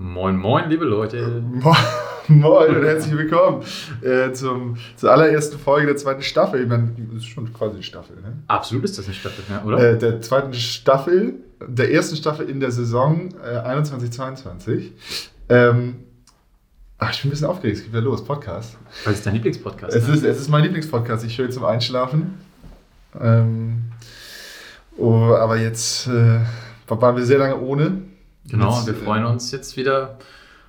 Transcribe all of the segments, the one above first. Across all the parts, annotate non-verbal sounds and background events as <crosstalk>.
Moin, moin, liebe Leute. Moin und herzlich willkommen äh, zum, zur allerersten Folge der zweiten Staffel. Ich meine, das ist schon quasi eine Staffel, ne? Absolut ist das eine Staffel, ja, oder? Äh, der zweiten Staffel, der ersten Staffel in der Saison äh, 21-22. Ähm, ach, ich bin ein bisschen aufgeregt, es geht wieder los, Podcast. Weil es dein Lieblingspodcast Es ne? ist, es ist mein Lieblingspodcast, ich höre zum Einschlafen. Ähm, oh, aber jetzt äh, waren wir sehr lange ohne. Genau, Jetzt, wir äh, freuen uns jetzt wieder,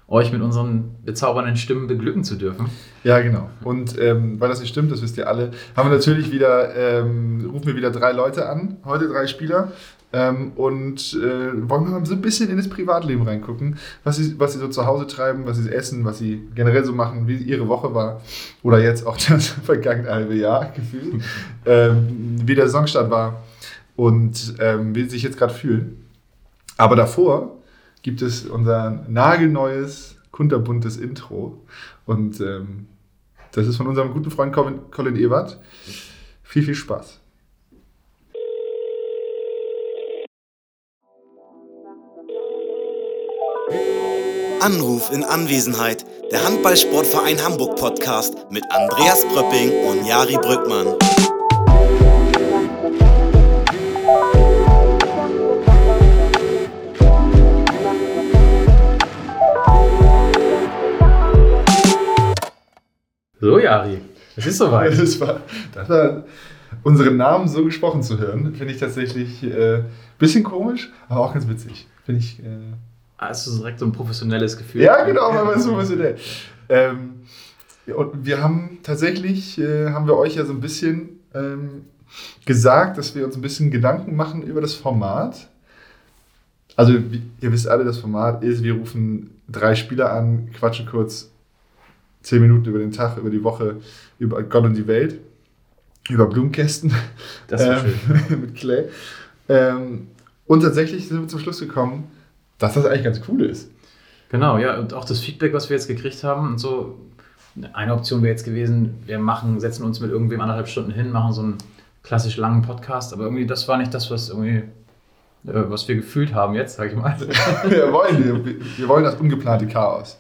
euch mit unseren bezaubernden Stimmen beglücken zu dürfen. Ja, genau. Und ähm, weil das nicht stimmt, das wisst ihr alle, haben wir natürlich wieder, ähm, rufen wir wieder drei Leute an, heute drei Spieler. Ähm, und äh, wollen wir mal so ein bisschen in das Privatleben reingucken, was sie, was sie so zu Hause treiben, was sie essen, was sie generell so machen, wie ihre Woche war. Oder jetzt auch <laughs> das vergangene halbe Jahr gefühlt. ähm, wie der Saisonstart war und ähm, wie sie sich jetzt gerade fühlen. Aber davor gibt es unser nagelneues, kunterbuntes Intro. Und ähm, das ist von unserem guten Freund Colin, Colin Ebert. Viel, viel Spaß. Anruf in Anwesenheit. Der Handballsportverein Hamburg Podcast mit Andreas Bröpping und Jari Brückmann. So, Jari, es ist soweit. <laughs> Das war, das war unseren Namen so gesprochen zu hören, finde ich tatsächlich ein äh, bisschen komisch, aber auch ganz witzig. Finde ich. Äh, Hast du direkt so ein professionelles Gefühl? ja, genau, weil man so was ähm, ja, Und wir haben tatsächlich, äh, haben wir euch ja so ein bisschen ähm, gesagt, dass wir uns ein bisschen Gedanken machen über das Format. Also, wie, ihr wisst alle, das Format ist, wir rufen drei Spieler an, quatschen kurz zehn Minuten über den Tag, über die Woche, über Gott und die Welt, über Blumenkästen Das war ähm, schön. <laughs> mit Clay. Ähm, und tatsächlich sind wir zum Schluss gekommen, dass das eigentlich ganz cool ist. Genau, ja, und auch das Feedback, was wir jetzt gekriegt haben und so. Eine Option wäre jetzt gewesen, wir machen, setzen uns mit irgendwem anderthalb Stunden hin, machen so einen klassisch langen Podcast, aber irgendwie das war nicht das, was irgendwie, äh, was wir gefühlt haben jetzt, sag ich mal. <laughs> wir, wollen, <laughs> wir, wir wollen das ungeplante Chaos.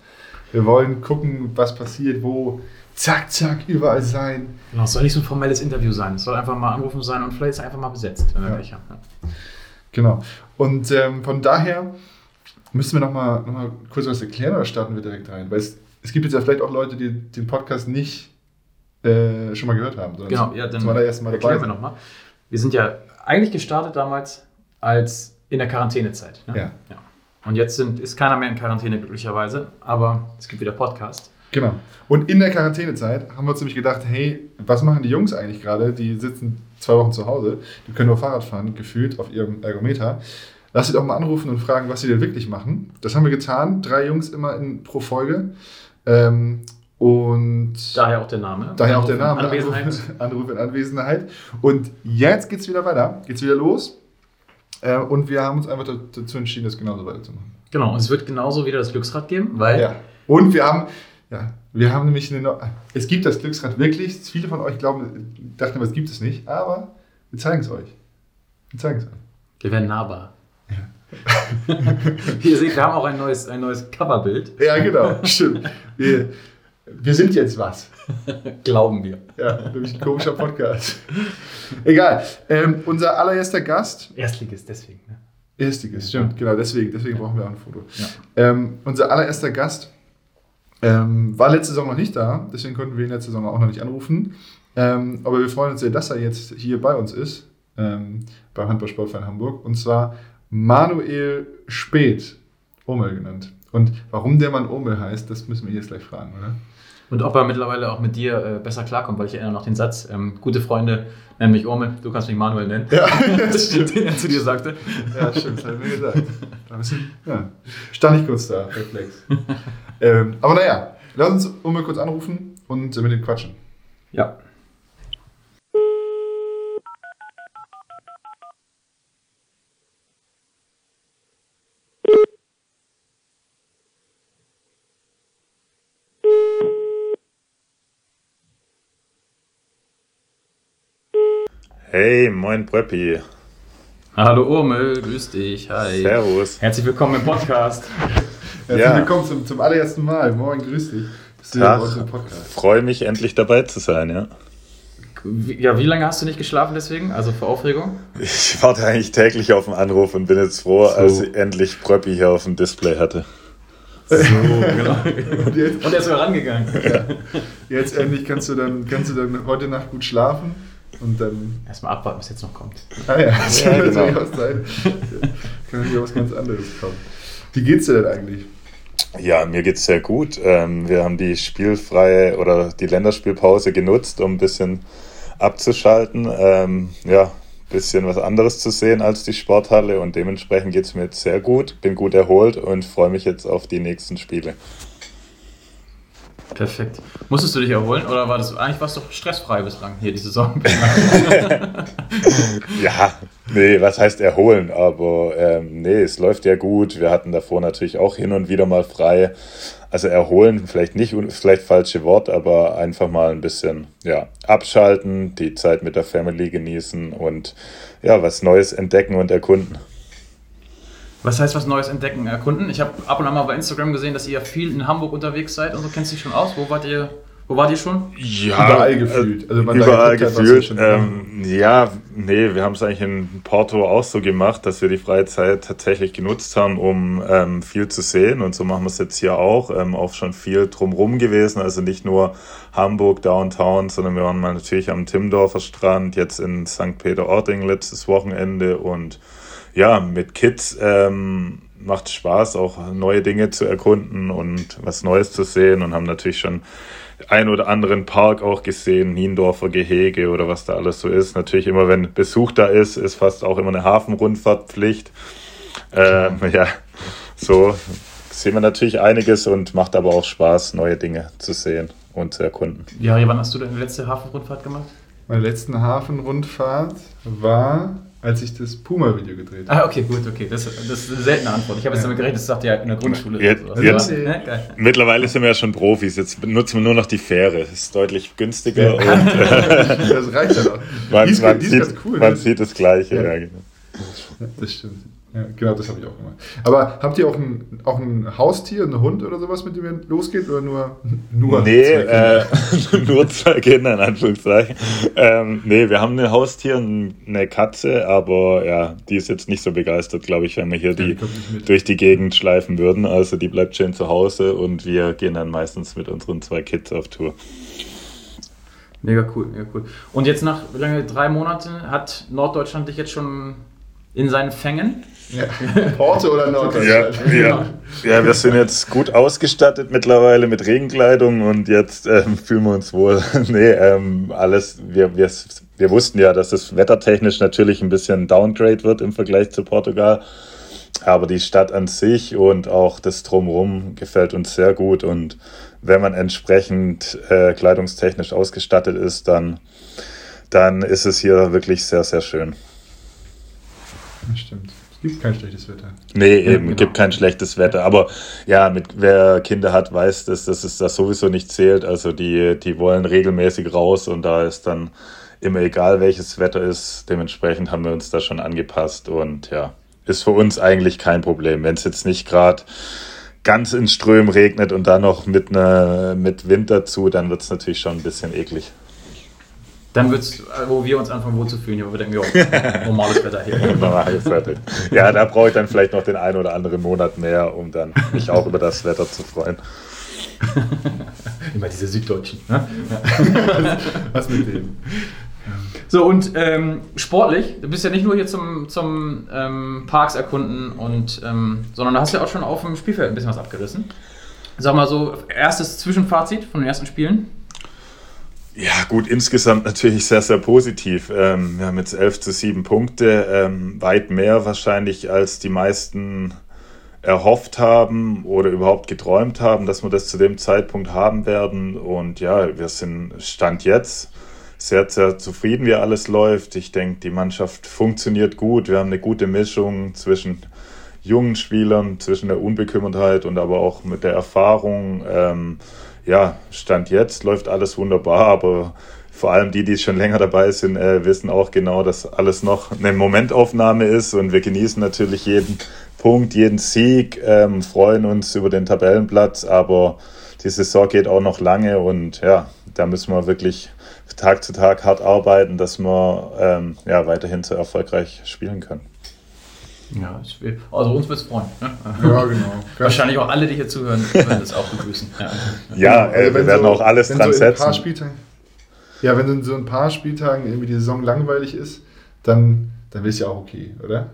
Wir wollen gucken, was passiert, wo zack, zack, überall sein. Genau, es soll nicht so ein formelles Interview sein. Es soll einfach mal anrufen sein und vielleicht ist einfach mal besetzt, wenn wir Ja. Ja. Genau. Und ähm, von daher müssen wir nochmal noch mal kurz was erklären oder starten wir direkt rein? Weil es, es gibt jetzt ja vielleicht auch Leute, die den Podcast nicht äh, schon mal gehört haben. Genau, ja, dann zum allerersten Mal dabei erklären wir sind. nochmal. Wir sind ja eigentlich gestartet damals als in der Quarantänezeit. Ne? Ja. Und jetzt sind, ist keiner mehr in Quarantäne glücklicherweise, aber es gibt wieder Podcast. Genau. Und in der Quarantänezeit haben wir uns nämlich gedacht, hey, was machen die Jungs eigentlich gerade? Die sitzen zwei Wochen zu Hause, die können nur Fahrrad fahren, gefühlt auf ihrem Ergometer. Lass sie doch mal anrufen und fragen, was sie denn wirklich machen. Das haben wir getan. Drei Jungs immer in, pro Folge. Ähm, und Daher auch der Name. daher auch der Name. Anwesenheit. Anruf, <laughs> Anruf in Anwesenheit. Und jetzt geht's wieder weiter. Geht's wieder los. Äh, und wir haben uns einfach dazu entschieden, das genauso weiterzumachen. Genau, und es wird genauso wieder das Glücksrad geben, weil Ja. Und wir haben, ja, wir haben nämlich eine, Neu- es gibt das Glücksrad wirklich. Viele von euch glauben, dachten immer, es gibt es nicht, aber wir zeigen es euch. Wir zeigen es euch. wir werden nahbar. Wie <laughs> ihr seht, wir haben auch ein neues, ein neues Coverbild, Ja, genau, stimmt. Wir, wir sind jetzt was. <laughs> glauben wir. Ja, nämlich ein komischer Podcast. Egal. Ähm, unser allererster Gast, Erstliges deswegen. Ne? erstiges, stimmt, genau, deswegen, deswegen brauchen wir auch ein Foto. Ja. Ähm, unser allererster Gast ähm, war letzte Saison noch nicht da, deswegen konnten wir ihn letzte Saison auch noch nicht anrufen. Ähm, aber wir freuen uns sehr, dass er jetzt hier bei uns ist, ähm, beim Handballsportverein Hamburg. Und zwar Manuel Speth, Omel genannt. Und warum der Mann Omel heißt, das müssen wir jetzt gleich fragen, oder? Und ob er mittlerweile auch mit dir äh, besser klarkommt, weil ich erinnere noch den Satz, ähm, gute Freunde nennen mich Orme, du kannst mich Manuel nennen. Ja, <laughs> das stimmt. den er zu dir sagte. Ja, stimmt, das hat er mir gesagt. Da ein bisschen, ja, stand ich kurz da, Reflex. ähm, aber naja, lass uns Omel kurz anrufen und mit ihm quatschen. Ja. Hey, moin Bröppi. Hallo Urmel, grüß dich, hi. Servus. Herzlich willkommen im Podcast. Herzlich Ja. willkommen zum, zum allerersten Mal. Moin, grüß dich. Bist du Tag. im Podcast? Freue mich, endlich dabei zu sein, ja. Wie, ja, wie lange hast du nicht geschlafen deswegen? Also vor Aufregung? Ich warte eigentlich täglich auf den Anruf und bin jetzt froh, als ich endlich Pröppi hier auf dem Display hatte. So, genau. Und jetzt, Und er ist sogar rangegangen. jetzt endlich kannst du, dann, kannst du dann heute Nacht gut schlafen und dann. Erstmal abwarten, was jetzt noch kommt. Ah ja, <laughs> das Ja, kann genau. natürlich auch sein. Kann natürlich auch was ganz anderes kommen. Wie geht's dir denn eigentlich? Ja, mir geht's sehr gut. Ähm, wir haben die spielfreie oder die Länderspielpause genutzt, um ein bisschen abzuschalten. Ähm, ja, ein bisschen was anderes zu sehen als die Sporthalle und dementsprechend geht's mir jetzt sehr gut. Bin gut erholt und freue mich jetzt auf die nächsten Spiele. Perfekt. Musstest du dich erholen oder war das eigentlich warst du stressfrei bislang hier die Saison? <laughs> Ja, nee, was heißt erholen? Aber ähm, nee, es läuft ja gut. Wir hatten davor natürlich auch hin und wieder mal frei. Also erholen, vielleicht nicht, vielleicht falsche Wort, aber einfach mal ein bisschen ja, abschalten, die Zeit mit der Family genießen und ja, was Neues entdecken und erkunden. Was heißt was Neues entdecken, erkunden? Ich habe ab und an mal bei Instagram gesehen, dass ihr viel in Hamburg unterwegs seid und so kennst du dich schon aus. Wo wart ihr? Wo wart ihr schon? Ja, Überall gefühlt. Also man da überall gefühlt. ähm, ja, nee, wir haben es eigentlich in Porto auch so gemacht, dass wir die freie Zeit tatsächlich genutzt haben, um ähm, viel zu sehen. Und so machen wir es jetzt hier auch. Ähm, auch schon viel drumrum gewesen. Also nicht nur Hamburg, Downtown, sondern wir waren mal natürlich am Timmendorfer Strand, jetzt in St. Peter-Ording letztes Wochenende. Und ja, mit Kids ähm, macht Spaß, auch neue Dinge zu erkunden und was Neues zu sehen. Und haben natürlich schon ein oder anderen Park auch gesehen, Niendorfer Gehege oder was da alles so ist. Natürlich immer, wenn Besuch da ist, ist fast auch immer eine Hafenrundfahrt Pflicht. Ähm, ja, so sehen wir natürlich einiges und macht aber auch Spaß, neue Dinge zu sehen und zu erkunden. Ja, wann hast du deine letzte Hafenrundfahrt gemacht? Meine letzten Hafenrundfahrt war, als ich das Puma-Video gedreht habe. Ah, okay, gut, okay. Das, das ist eine seltene Antwort. Ich habe jetzt damit gerechnet, das sagt ihr in der Grundschule. Jetzt- oder sowas. jetzt- ne? Geil. Mittlerweile sind wir ja schon Profis, jetzt nutzen wir nur noch die Fähre. Das ist deutlich günstiger und <laughs> Das reicht ja noch. man, man, sieht, ganz cool. man ne? sieht das Gleiche. Ja. Ja. genau. Das stimmt. Ja, genau, das habe ich auch gemacht. Aber habt ihr auch ein, auch ein Haustier, einen Hund oder sowas, mit dem ihr losgeht? Oder nur, nur Nee, zwei Kinder? äh, <laughs> nur zwei Kinder in Anführungszeichen. Ähm, nee, wir haben ein Haustier, eine Katze, aber ja, die ist jetzt nicht so begeistert, glaube ich, wenn wir hier Ja, die durch die Gegend schleifen würden. Also die bleibt schön zu Hause und wir gehen dann meistens mit unseren zwei Kids auf Tour. Mega cool, mega cool. Und jetzt nach wie lange? Drei Monaten hat Norddeutschland dich jetzt schon in seinen Fängen? Ja. Porto oder Ja, Norddeutschland? ja. ja, wir sind jetzt gut ausgestattet mittlerweile mit Regenkleidung und jetzt ähm, fühlen wir uns wohl. <laughs> nee, ähm, alles, wir, wir, wir wussten ja, dass es wettertechnisch natürlich ein bisschen Downgrade wird im Vergleich zu Portugal. Aber die Stadt an sich und auch das Drumherum gefällt uns sehr gut. Und wenn man entsprechend äh, kleidungstechnisch ausgestattet ist, dann, dann ist es hier wirklich sehr, sehr schön. Das stimmt. Es gibt kein schlechtes Wetter. Nee, eben, genau. gibt kein schlechtes Wetter. Aber ja, mit, wer Kinder hat, weiß, dass, dass es das sowieso nicht zählt. Also die, die wollen regelmäßig raus und da ist dann immer egal, welches Wetter ist. Dementsprechend haben wir uns da schon angepasst und ja, ist für uns eigentlich kein Problem. Wenn es jetzt nicht gerade ganz in Strömen regnet und dann noch mit, ne, mit Wind dazu, dann wird es natürlich schon ein bisschen eklig. Dann wird es, wo wir uns anfangen wohlzufühlen, wo wir denken, jo, <laughs> normales Wetter hier. <laughs> Normales Wetter. Ja, da brauche ich dann vielleicht noch den einen oder anderen Monat mehr, um dann mich auch über das Wetter zu freuen. <laughs> Immer diese Süddeutschen. Ne? Was mit dem? So, und ähm, sportlich, du bist ja nicht nur hier zum, zum ähm, Parks erkunden, und, ähm, sondern du hast ja auch schon auf dem Spielfeld ein bisschen was abgerissen. Sag mal so, erstes Zwischenfazit von den ersten Spielen. Ja, gut, insgesamt natürlich sehr, sehr positiv. Ähm, wir haben jetzt 11 zu 7 Punkte, ähm, weit mehr wahrscheinlich als die meisten erhofft haben oder überhaupt geträumt haben, dass wir das zu dem Zeitpunkt haben werden. Und ja, wir sind Stand jetzt sehr, sehr zufrieden, wie alles läuft. Ich denke, die Mannschaft funktioniert gut. Wir haben eine gute Mischung zwischen jungen Spielern, zwischen der Unbekümmertheit und aber auch mit der Erfahrung. Ähm, ja, Stand jetzt läuft alles wunderbar, aber vor allem die, die schon länger dabei sind, äh, wissen auch genau, dass alles noch eine Momentaufnahme ist und wir genießen natürlich jeden Punkt, jeden Sieg, ähm, freuen uns über den Tabellenplatz, aber die Saison geht auch noch lange und ja, da müssen wir wirklich Tag zu Tag hart arbeiten, dass wir ähm, ja, weiterhin so erfolgreich spielen können. Ja, will, also uns wird es freuen. Ne? Ja, genau. <laughs> Wahrscheinlich auch alle, die hier zuhören, werden das auch begrüßen. Ja, ja äh, also wir werden so, auch alles dran so setzen. Ja, wenn in so ein paar Spieltagen irgendwie die Saison langweilig ist, dann, dann ist ja auch okay, oder?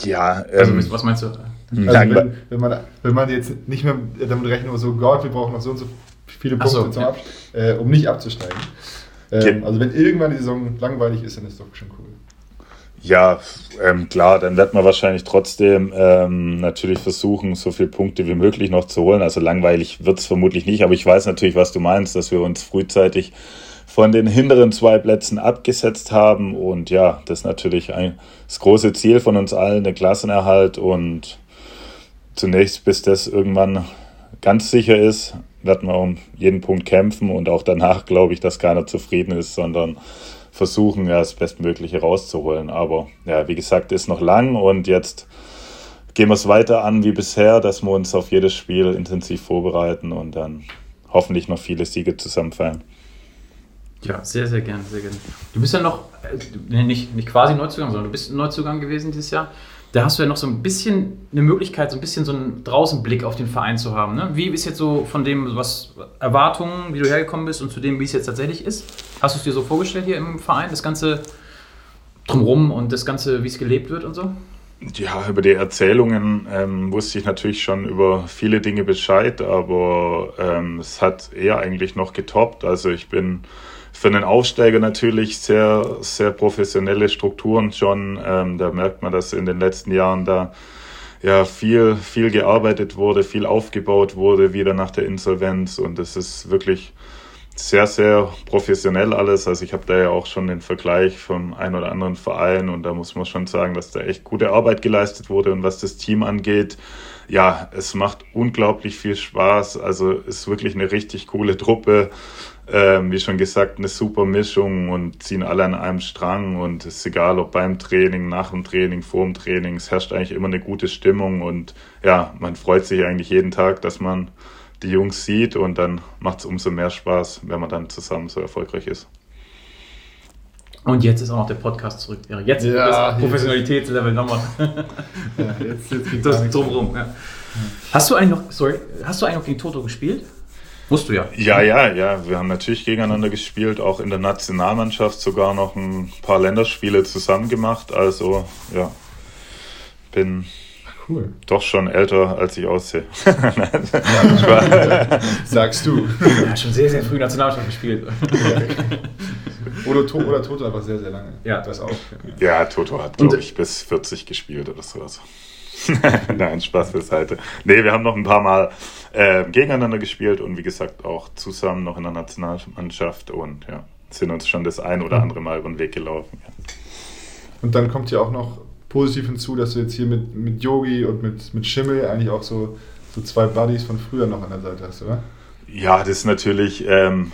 Ja, also, ähm, was meinst du? Also wenn, wenn, man, wenn man jetzt nicht mehr damit rechnet, so Gott, wir brauchen noch so und so viele Punkte, so, zum ja. äh, um nicht abzusteigen. Ähm, also wenn irgendwann die Saison langweilig ist, dann ist das doch schon cool. Ja, ähm, klar, dann wird man wahrscheinlich trotzdem ähm, natürlich versuchen, so viele Punkte wie möglich noch zu holen. Also langweilig wird es vermutlich nicht, aber ich weiß natürlich, was du meinst, dass wir uns frühzeitig von den hinteren zwei Plätzen abgesetzt haben. Und ja, das ist natürlich ein, das große Ziel von uns allen, der Klassenerhalt. Und zunächst, bis das irgendwann ganz sicher ist, werden wir um jeden Punkt kämpfen und auch danach glaube ich, dass keiner zufrieden ist, sondern versuchen, ja, das Bestmögliche rauszuholen. Aber ja, wie gesagt, ist noch lang und jetzt gehen wir es weiter an wie bisher, dass wir uns auf jedes Spiel intensiv vorbereiten und dann hoffentlich noch viele Siege zusammen feiern. Ja, sehr, sehr gerne, sehr gerne. Du bist ja noch, äh, nicht, nicht quasi Neuzugang, sondern du bist Neuzugang gewesen dieses Jahr. Da hast du ja noch so ein bisschen eine Möglichkeit, so ein bisschen so einen Draußenblick auf den Verein zu haben. Ne? Wie ist jetzt so von dem, was Erwartungen, wie du hergekommen bist und zu dem, wie es jetzt tatsächlich ist? Hast du es dir so vorgestellt hier im Verein, das Ganze drumherum und das Ganze, wie es gelebt wird und so? Ja, über die Erzählungen ähm, wusste ich natürlich schon über viele Dinge Bescheid, aber ähm, es hat eher eigentlich noch getoppt. Also ich bin für einen Aufsteiger natürlich sehr, sehr professionelle Strukturen schon. Ähm, da merkt man, dass in den letzten Jahren da ja viel, viel gearbeitet wurde, viel aufgebaut wurde, wieder nach der Insolvenz. Und es ist wirklich sehr, sehr professionell alles. Also ich habe da ja auch schon den Vergleich vom ein oder anderen Verein und da muss man schon sagen, dass da echt gute Arbeit geleistet wurde. Und was das Team angeht, ja, es macht unglaublich viel Spaß. Also ist wirklich eine richtig coole Truppe ähm, wie schon gesagt, eine super Mischung und ziehen alle an einem Strang und es ist egal, ob beim Training, nach dem Training, vor dem Training, es herrscht eigentlich immer eine gute Stimmung und ja, man freut sich eigentlich jeden Tag, dass man die Jungs sieht und dann macht es umso mehr Spaß, wenn man dann zusammen so erfolgreich ist. Und jetzt ist auch noch der Podcast zurück. Ja, jetzt ja, das Professionalitätslevel nochmal. ja, jetzt, jetzt geht das drumherum. Ja. Hast du eigentlich noch, sorry, hast du eigentlich noch gegen Toto gespielt? Musst du ja. Ja, ja, ja. Wir haben natürlich gegeneinander gespielt, auch in der Nationalmannschaft sogar noch ein paar Länderspiele zusammen gemacht. Also, ja, bin cool. doch schon älter, als ich aussehe. <laughs> Sagst du. Ja, schon sehr, sehr früh Nationalmannschaft gespielt. oder, to oder Toto einfach sehr, sehr lange. Ja, das auch. Ja, Toto hat, glaube ich, bis 40 gespielt oder sowas. <laughs> Nein, Spaß beiseite. Nee, wir haben noch ein paar Mal äh, gegeneinander gespielt und wie gesagt auch zusammen noch in der Nationalmannschaft und ja, sind uns schon das ein oder mhm. andere Mal über den Weg gelaufen. Ja. Und dann kommt ja auch noch positiv hinzu, dass du jetzt hier mit, mit Yogi und mit, mit Schimmel eigentlich auch so, so zwei Buddies von früher noch an der Seite hast, oder? Ja, das ist natürlich ähm,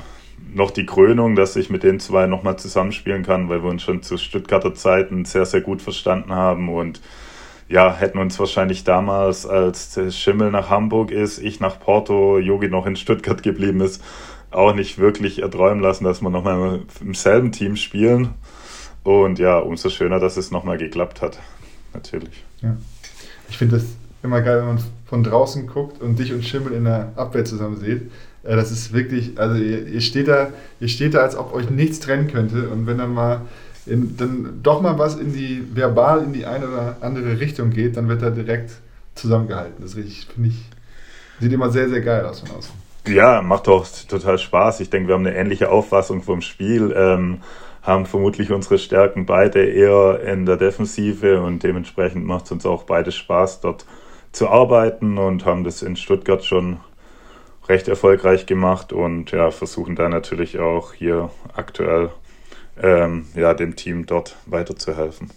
noch die Krönung, dass ich mit den zwei nochmal zusammenspielen kann, weil wir uns schon zu Stuttgarter Zeiten sehr, sehr gut verstanden haben und ja, hätten uns wahrscheinlich damals, als Schimmel nach Hamburg ist, ich nach Porto, Yogi noch in Stuttgart geblieben ist, auch nicht wirklich erträumen lassen, dass wir nochmal im selben Team spielen. Und ja, umso schöner, dass es nochmal geklappt hat. Natürlich. Ja. Ich finde das immer geil, wenn man von draußen guckt und dich und Schimmel in der Abwehr zusammen sieht. Äh, das ist wirklich, also ihr, ihr, steht da, ihr steht da, als ob euch nichts trennen könnte. Und wenn dann mal in, dann doch mal was in die, verbal in die eine oder andere Richtung geht, dann wird er direkt zusammengehalten. Das finde ich, sieht immer sehr, sehr geil aus von außen. Ja, macht doch total Spaß. Ich denke, wir haben eine ähnliche Auffassung vom Spiel, ähm, haben vermutlich unsere Stärken beide eher in der Defensive und dementsprechend macht es uns auch beide Spaß, dort zu arbeiten und haben das in Stuttgart schon recht erfolgreich gemacht und ja, versuchen da natürlich auch hier aktuell ähm, ja, dem Team dort weiterzuhelfen.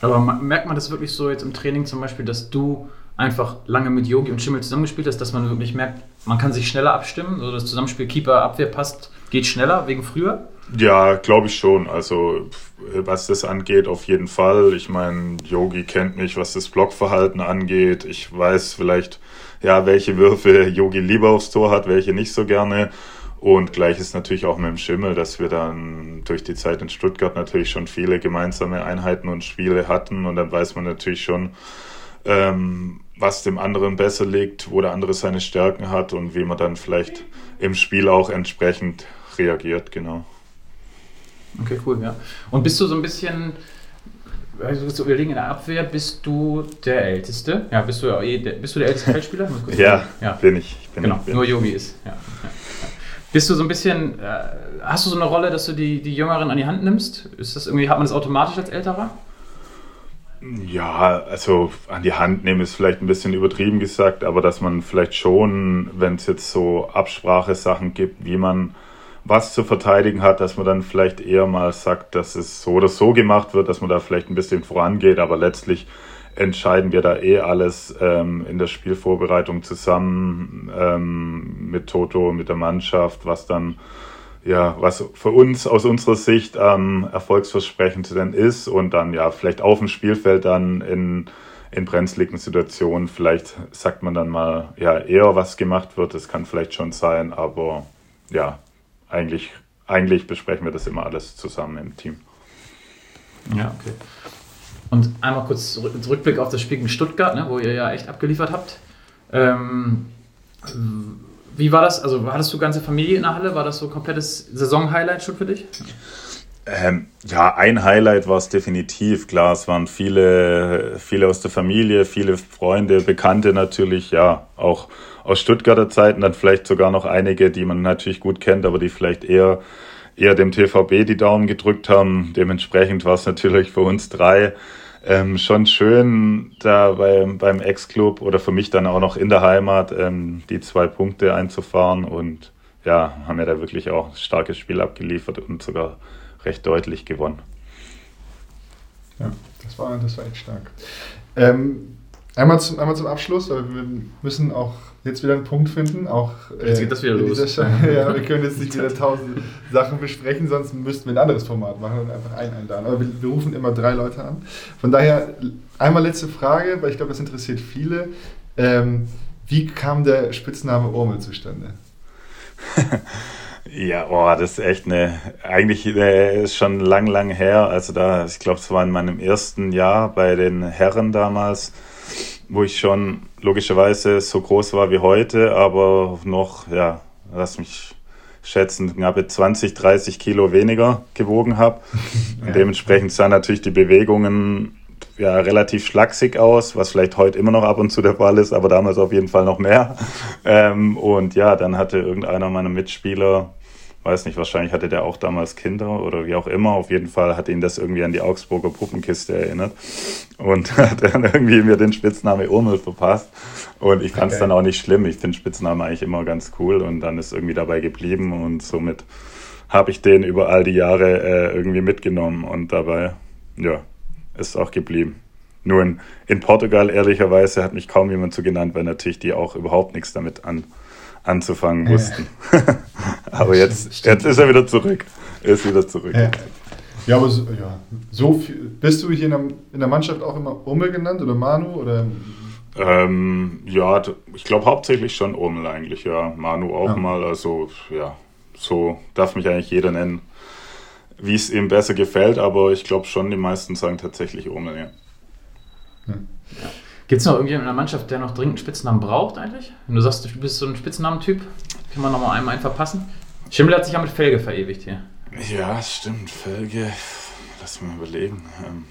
Aber merkt man das wirklich so jetzt im Training zum Beispiel, dass du einfach lange mit Yogi und Schimmel zusammengespielt hast, dass man wirklich merkt, man kann sich schneller abstimmen, also das Zusammenspiel Keeper-Abwehr passt, geht schneller wegen früher? Ja, glaube ich schon. Also was das angeht, auf jeden Fall. Ich meine, Yogi kennt mich, was das Blockverhalten angeht. Ich weiß vielleicht, ja, welche Würfe Yogi lieber aufs Tor hat, welche nicht so gerne. Und gleich ist natürlich auch mit dem Schimmel, dass wir dann durch die Zeit in Stuttgart natürlich schon viele gemeinsame Einheiten und Spiele hatten. Und dann weiß man natürlich schon, ähm, was dem anderen besser liegt, wo der andere seine Stärken hat und wie man dann vielleicht im Spiel auch entsprechend reagiert, genau. Okay, cool, ja. Und bist du so ein bisschen, also zu überlegen, in der Abwehr bist du der Älteste? Ja, bist du, bist du der älteste <laughs> Feldspieler? ja, ja, bin ich. ich bin genau, bin nur Yogi ist. Ja, ja. Bist du so ein bisschen, äh, hast du so eine Rolle, dass du die, die Jüngeren an die Hand nimmst? Ist das irgendwie, hat man das automatisch als Älterer? Ja, also an die Hand nehmen ist vielleicht ein bisschen übertrieben gesagt, aber dass man vielleicht schon, wenn es jetzt so Absprachesachen gibt, wie man was zu verteidigen hat, dass man dann vielleicht eher mal sagt, dass es so oder so gemacht wird, dass man da vielleicht ein bisschen vorangeht, aber letztlich entscheiden wir da eh alles ähm, in der Spielvorbereitung zusammen ähm, mit Toto, mit der Mannschaft, was dann ja, was für uns aus unserer Sicht ähm, erfolgsversprechendsten ist und dann ja vielleicht auf dem Spielfeld dann in, in brenzligen Situationen vielleicht sagt man dann mal ja eher was gemacht wird, das kann vielleicht schon sein, aber ja, eigentlich, eigentlich besprechen wir das immer alles zusammen im Team. Ja, okay. Und einmal kurz Rückblick auf das Spiel in Stuttgart, ne, wo ihr ja echt abgeliefert habt. Ähm, wie war das? Also hattest du ganze Familie in der Halle? War das so ein komplettes Saison-Highlight schon für dich? Ähm, ja, ein Highlight war es definitiv. Klar, es waren viele, viele aus der Familie, viele Freunde, Bekannte natürlich, ja, auch aus Stuttgarter Zeiten, dann vielleicht sogar noch einige, die man natürlich gut kennt, aber die vielleicht eher, eher dem TVB die Daumen gedrückt haben. Dementsprechend war es natürlich für uns drei ähm, schon schön, da beim, beim Ex-Club oder für mich dann auch noch in der Heimat ähm, die zwei Punkte einzufahren und ja, haben ja da wirklich auch ein starkes Spiel abgeliefert und sogar recht deutlich gewonnen. Ja, das war, das war echt stark. Ähm, einmal, zum, einmal zum Abschluss, weil wir müssen auch jetzt wieder einen Punkt finden. Auch, jetzt geht das wieder los. <laughs> ja, wir können jetzt nicht wieder tausend Sachen besprechen, sonst müssten wir ein anderes Format machen und einfach einen einladen. Aber wir, wir rufen immer drei Leute an. Von daher einmal letzte Frage, weil ich glaube, das interessiert viele. Ähm, wie kam der Spitzname Urmel zustande? <laughs> ja, oh, das ist echt eine, eigentlich äh, ist schon lang, lang her. Also da, ich glaube, es war in meinem ersten Jahr bei den Herren damals wo ich schon logischerweise so groß war wie heute, aber noch, ja, lass mich schätzen, knappe 20, 30 Kilo weniger gewogen habe. <laughs> Ja. Dementsprechend sahen natürlich die Bewegungen ja relativ schlaksig aus, was vielleicht heute immer noch ab und zu der Fall ist, aber damals auf jeden Fall noch mehr. <laughs> Ähm, und ja, dann hatte irgendeiner meiner Mitspieler weiß nicht, wahrscheinlich hatte der auch damals Kinder oder wie auch immer. Auf jeden Fall hat ihn das irgendwie an die Augsburger Puppenkiste erinnert und <laughs> hat dann irgendwie mir den Spitznamen Urmel verpasst. Und ich fand es okay. dann auch nicht schlimm. Ich finde Spitznamen eigentlich immer ganz cool und dann ist irgendwie dabei geblieben und somit habe ich den über all die Jahre äh, irgendwie mitgenommen und dabei, ja, ist auch geblieben. Nur in, in Portugal, ehrlicherweise, hat mich kaum jemand so genannt, weil natürlich die auch überhaupt nichts damit an, anzufangen mussten. <laughs> Ja. aber jetzt, jetzt ist er wieder zurück. Er ist wieder zurück. Ja, ja aber so, ja. so viel, bist du hier in der, in der Mannschaft auch immer Urmel genannt oder Manu? Oder? Ähm, ja, ich glaube hauptsächlich schon Urmel eigentlich, ja. Manu auch ja. mal. Also ja, so darf mich eigentlich jeder nennen, wie es ihm besser gefällt, aber ich glaube schon, die meisten sagen tatsächlich Urmel, ja. ja. Gibt es noch irgendjemanden in der Mannschaft, der noch dringend einen Spitznamen braucht eigentlich? Wenn du sagst, du bist so ein Spitznamentyp, können wir noch mal einmal einen verpassen? Schimmel hat sich ja mit Felge verewigt hier. Ja, stimmt. Felge. Lass mal überlegen. Ähm,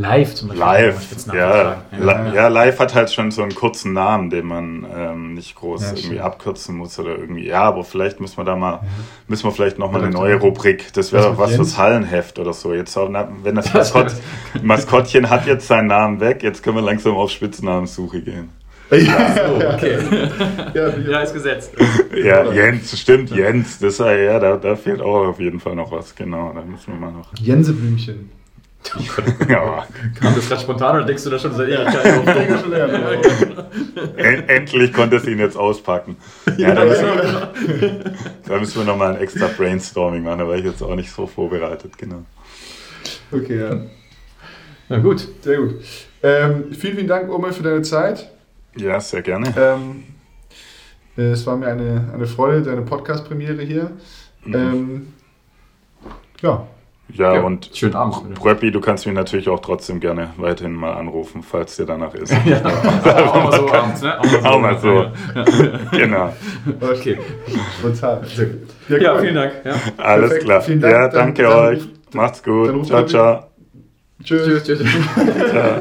Live zum Beispiel. Live, ja, ja. ja, Live hat halt schon so einen kurzen Namen, den man ähm, nicht groß ja, irgendwie abkürzen muss oder irgendwie. Ja, aber vielleicht müssen wir da mal, müssen wir vielleicht nochmal eine neue Rubrik. Das wäre doch was fürs Hallenheft oder so. Jetzt, wenn das <laughs> Maskott, <laughs> Maskottchen hat jetzt seinen Namen weg, jetzt können wir langsam auf Spitznamensuche gehen. <laughs> Ja, so, okay. ja, ja, ist gesetzt. Ja, Jens, stimmt, Jens. Das, ja, da, da fehlt auch auf jeden Fall noch was. Genau, da müssen wir mal noch. Jenseblümchen. <laughs> ja. Kam das gerade spontan oder denkst du da schon seit Ewigkeit auf? denke schon eher drauf. En endlich konnte es ihn jetzt auspacken. Ja, da, müssen wir, <laughs> da müssen wir nochmal ein extra Brainstorming machen, da war ich jetzt auch nicht so vorbereitet, genau. Okay, ja. Na gut. Sehr gut. Ähm, vielen, vielen Dank, Omel, für deine Zeit. Ja, sehr gerne. Ähm, äh, es war mir eine, eine Freude, deine Podcast-Premiere hier. Ähm, ja, Ja, Ja, und schönen Abend. Pröppi, du kannst mich natürlich auch trotzdem gerne weiterhin mal anrufen, falls dir danach ist. <laughs> Ja, auch mal so abends, ne? Auch mal so. Ja. <laughs> Genau. Okay. gut. Ja, Ja, vielen Dank. Ja. Alles Perfekt. klar. Vielen Dank. Ja, Dann- danke dann euch. ruft- Macht's dann gut. Ciao, ciao. Tschüss. Tschüss, tschüss. <laughs> Ja.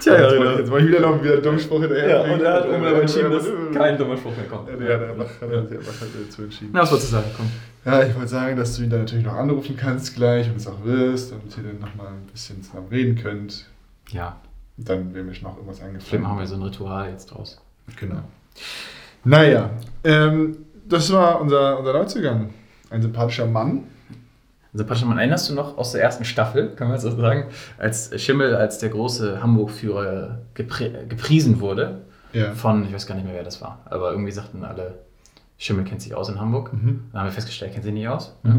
Tja, Jetzt, ja, jetzt ich wieder noch wieder dummen Spruch hinterher. Ja, und er hat aber entschieden, dass kein dummer Spruch mehr kommt. Ja, der hat einfach einfach halt dazu entschieden. Na, was wolltest du sagen? Komm. Ja, ich wollte sagen, dass du ihn dann natürlich noch anrufen kannst gleich und es auch wirst und ihr dann nochmal ein bisschen zusammen reden könnt. Ja, Dann wäre mir schon noch irgendwas eingefallen. machen wir so ein Ritual jetzt draus. Genau. Naja, ähm, das war unser, unser Neuzugang. Ein sympathischer Mann. Sebastian, Mann, erinnerst du noch aus der ersten Staffel, kann man so sagen, als Schimmel als der große Hamburg-Führer geprä gepriesen wurde? Ja. Von, ich weiß gar nicht mehr, wer das war, aber irgendwie sagten alle, Schimmel kennt sich aus in Hamburg. Mhm. Dann haben wir festgestellt, er kennt sich nicht aus, Mhm. ja,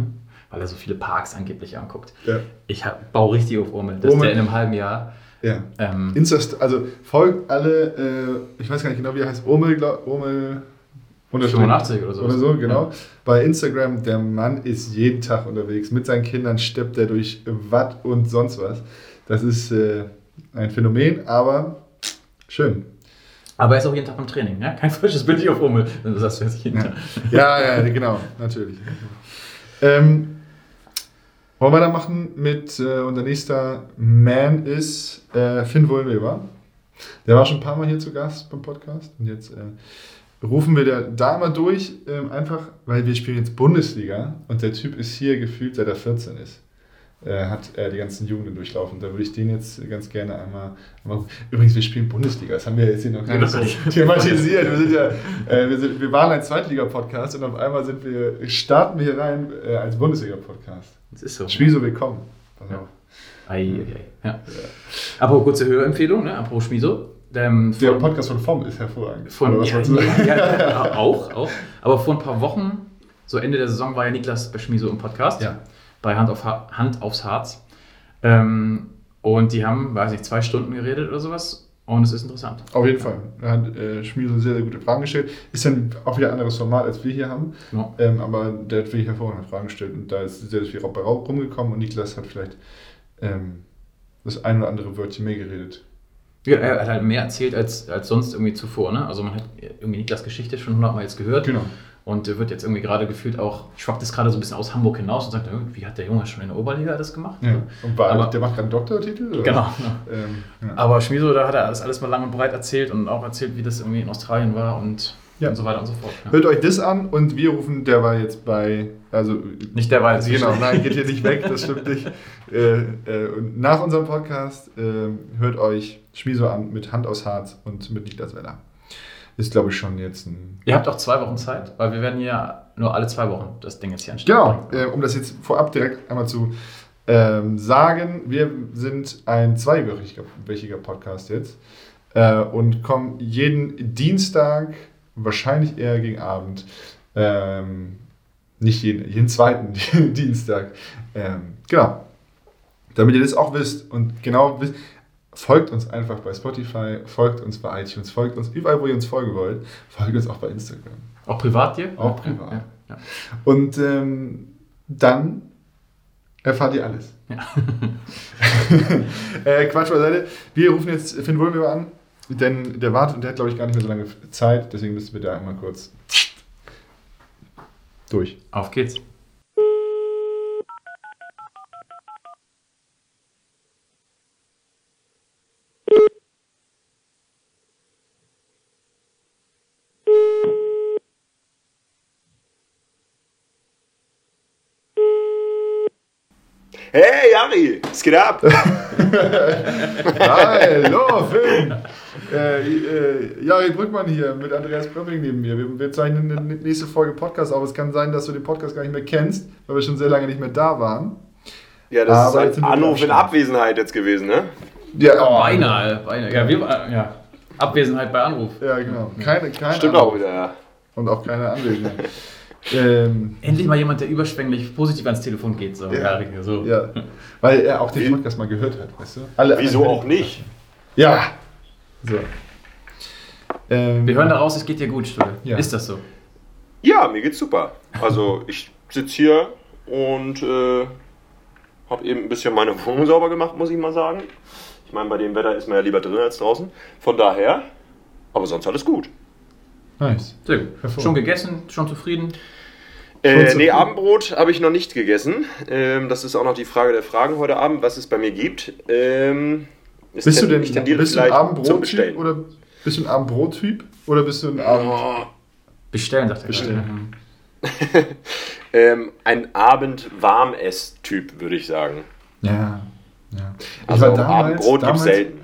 weil er so viele Parks angeblich anguckt. Ja. Ich hab, baue richtig auf Urmel, dass Urmel. der in einem halben Jahr. ja. Ähm, Insta, also folgt alle, äh, ich weiß gar nicht genau, wie er heißt, Omel, glaub- unterstrich- 85 oder so. Oder so, genau. Bei Instagram, der Mann ist jeden Tag unterwegs. Mit seinen Kindern steppt er durch Watt und sonst was. Das ist äh, ein Phänomen, aber schön. Aber er ist auch jeden Tag beim Training, ne? Kein falsches Bild hier auf Urmel, wenn du sagst, er ist jeden Ja, Tag. ja, ja genau, natürlich. Ähm, wollen wir dann machen mit äh, unser nächster Man ist äh, Finn Wohlweber. Der war schon ein paar Mal hier zu Gast beim Podcast und jetzt äh, rufen wir da, da mal durch, ähm, einfach weil wir spielen jetzt Bundesliga und der Typ ist hier gefühlt seit er 14 ist. Äh, hat er die ganzen Jugenden durchlaufen. Da würde ich den jetzt ganz gerne einmal, einmal. Übrigens, wir spielen Bundesliga. Das haben wir jetzt hier noch gar nicht so thematisiert. Wir, sind ja, <laughs> äh, wir, sind, wir waren ein Zweitliga-Podcast und auf einmal sind wir, starten wir hier rein äh, als Bundesliga-Podcast. Das ist so. Spiel so willkommen. Pass Ja. auf. Ei, ei, ei. Ja. Aber kurze Hörempfehlung, ne? Apropos Schmiso. Ähm, Der von- Podcast von FOM ist hervorragend. Von, Oder was ja, ja, ja, auch, auch. Aber vor ein paar Wochen, so Ende der Saison, war ja Niklas bei Schmiso im Podcast. Ja. Bei Hand, auf, Ha- Hand aufs Harz. Ähm, und die haben, weiß nicht, zwei Stunden geredet oder sowas. Und es ist interessant. Auf jeden Fall. Da hat äh, Schmieso sehr, sehr gute Fragen gestellt. Ist dann auch wieder ein anderes Format, als wir hier haben. Ja. Ähm, aber der hat wirklich hervorragende Fragen gestellt und da ist sehr viel bei rumgekommen und Niklas hat vielleicht ähm, das ein oder andere Wörtchen mehr geredet. Er hat halt mehr erzählt als, als sonst irgendwie zuvor. Ne? Also man hat irgendwie Niklas Geschichte schon hundertmal jetzt gehört. Genau. Und der wird jetzt irgendwie gerade gefühlt auch, schwappt es gerade so ein bisschen aus Hamburg hinaus und sagt, wie hat der Junge schon in der Oberliga das gemacht? Ja. Und war, Aber- der macht gerade einen Doktortitel? Oder? Genau. Ähm, ja. Aber Schmiso, da hat er das alles mal lang und breit erzählt und auch erzählt, wie das irgendwie in Australien war und, Ja. und so weiter und so fort. Ja. Hört euch das an und wir rufen, der war jetzt bei, also Nicht der Wahl. Genau, nein, geht hier nicht weg, das stimmt nicht. <laughs> Äh, äh, und nach unserem Podcast äh, hört euch Schmiso an mit Hand aus Harz und mit Niklas Weller. Ist, glaube ich, schon jetzt ein. Ihr habt auch zwei Wochen Zeit, weil wir werden ja nur alle zwei Wochen das Ding jetzt hier anstellen. Genau, äh, um das jetzt vorab direkt einmal zu ähm, sagen, wir sind ein zweiwöchiger wöchiger Podcast jetzt äh, und kommen jeden Dienstag, wahrscheinlich eher gegen Abend, ähm, nicht jeden, jeden zweiten <laughs> Dienstag. Ähm, genau. Damit ihr das auch wisst und genau wisst, folgt uns einfach bei Spotify, folgt uns bei iTunes, folgt uns überall, wo ihr uns folgen wollt, folgt uns auch bei Instagram. Auch privat dir? Auch privat. Ja, ja. Und ähm, dann erfahrt ihr alles. Ja. <laughs> äh, Quatsch beiseite. Wir rufen jetzt Finn Wohlweber an, denn der wartet und der hat, glaube ich, gar nicht mehr so lange Zeit. Deswegen müssen wir da einmal kurz durch. Auf geht's. Hey, Jari, es geht ab. <laughs> <laughs> Hallo, Finn! Äh, äh, Jari Brückmann hier mit Andreas Pröpping neben mir. Wir, wir zeichnen eine nächste Folge Podcast auf. Es kann sein, dass du den Podcast gar nicht mehr kennst, weil wir schon sehr lange nicht mehr da waren. Ja, das Aber jetzt ist ein Anruf in Abwesenheit jetzt gewesen, ne? Ja, oh, Beinahe, beinahe. Ja, wir, ja. Abwesenheit bei Anruf. Ja, genau. Keine, keine Stimmt Ahnung. auch wieder, ja. Und auch keine Anwesenheit. <laughs> ähm, Endlich mal jemand, der überschwänglich positiv ans Telefon geht. So. Ja. So. ja. Weil er auch den Wie- Podcast mal gehört hat, weißt du? Alle Wieso auch nicht? Ja. So. Ähm, Wir hören daraus, es geht dir gut, Stulle. Ja. Ist das so? Ja, mir geht's super. Also ich sitze hier und äh, habe eben ein bisschen meine Wohnung sauber gemacht, muss ich mal sagen. Ich meine, bei dem Wetter ist man ja lieber drin als draußen. Von daher, aber sonst alles gut. Nice. Sehr gut. Schon gegessen, schon zufrieden? Äh, nee? Abendbrot habe ich noch nicht gegessen. Ähm, das ist auch noch die Frage der Fragen heute Abend, was es bei mir gibt. Ähm, es Bist du denn ich tendiere bist du ein vielleicht zum Abendbrot-Typ Bestellen. oder bist du ein Abendbrot-Typ oder bist du ein Abend? Oh, Bestellen, sagt er. Bestellen. gerade. <laughs> ähm, ein Abend-Warmess-Typ, würde ich sagen. Ja. ja. Ich Also war damals, Abendbrot gibt damals, selten.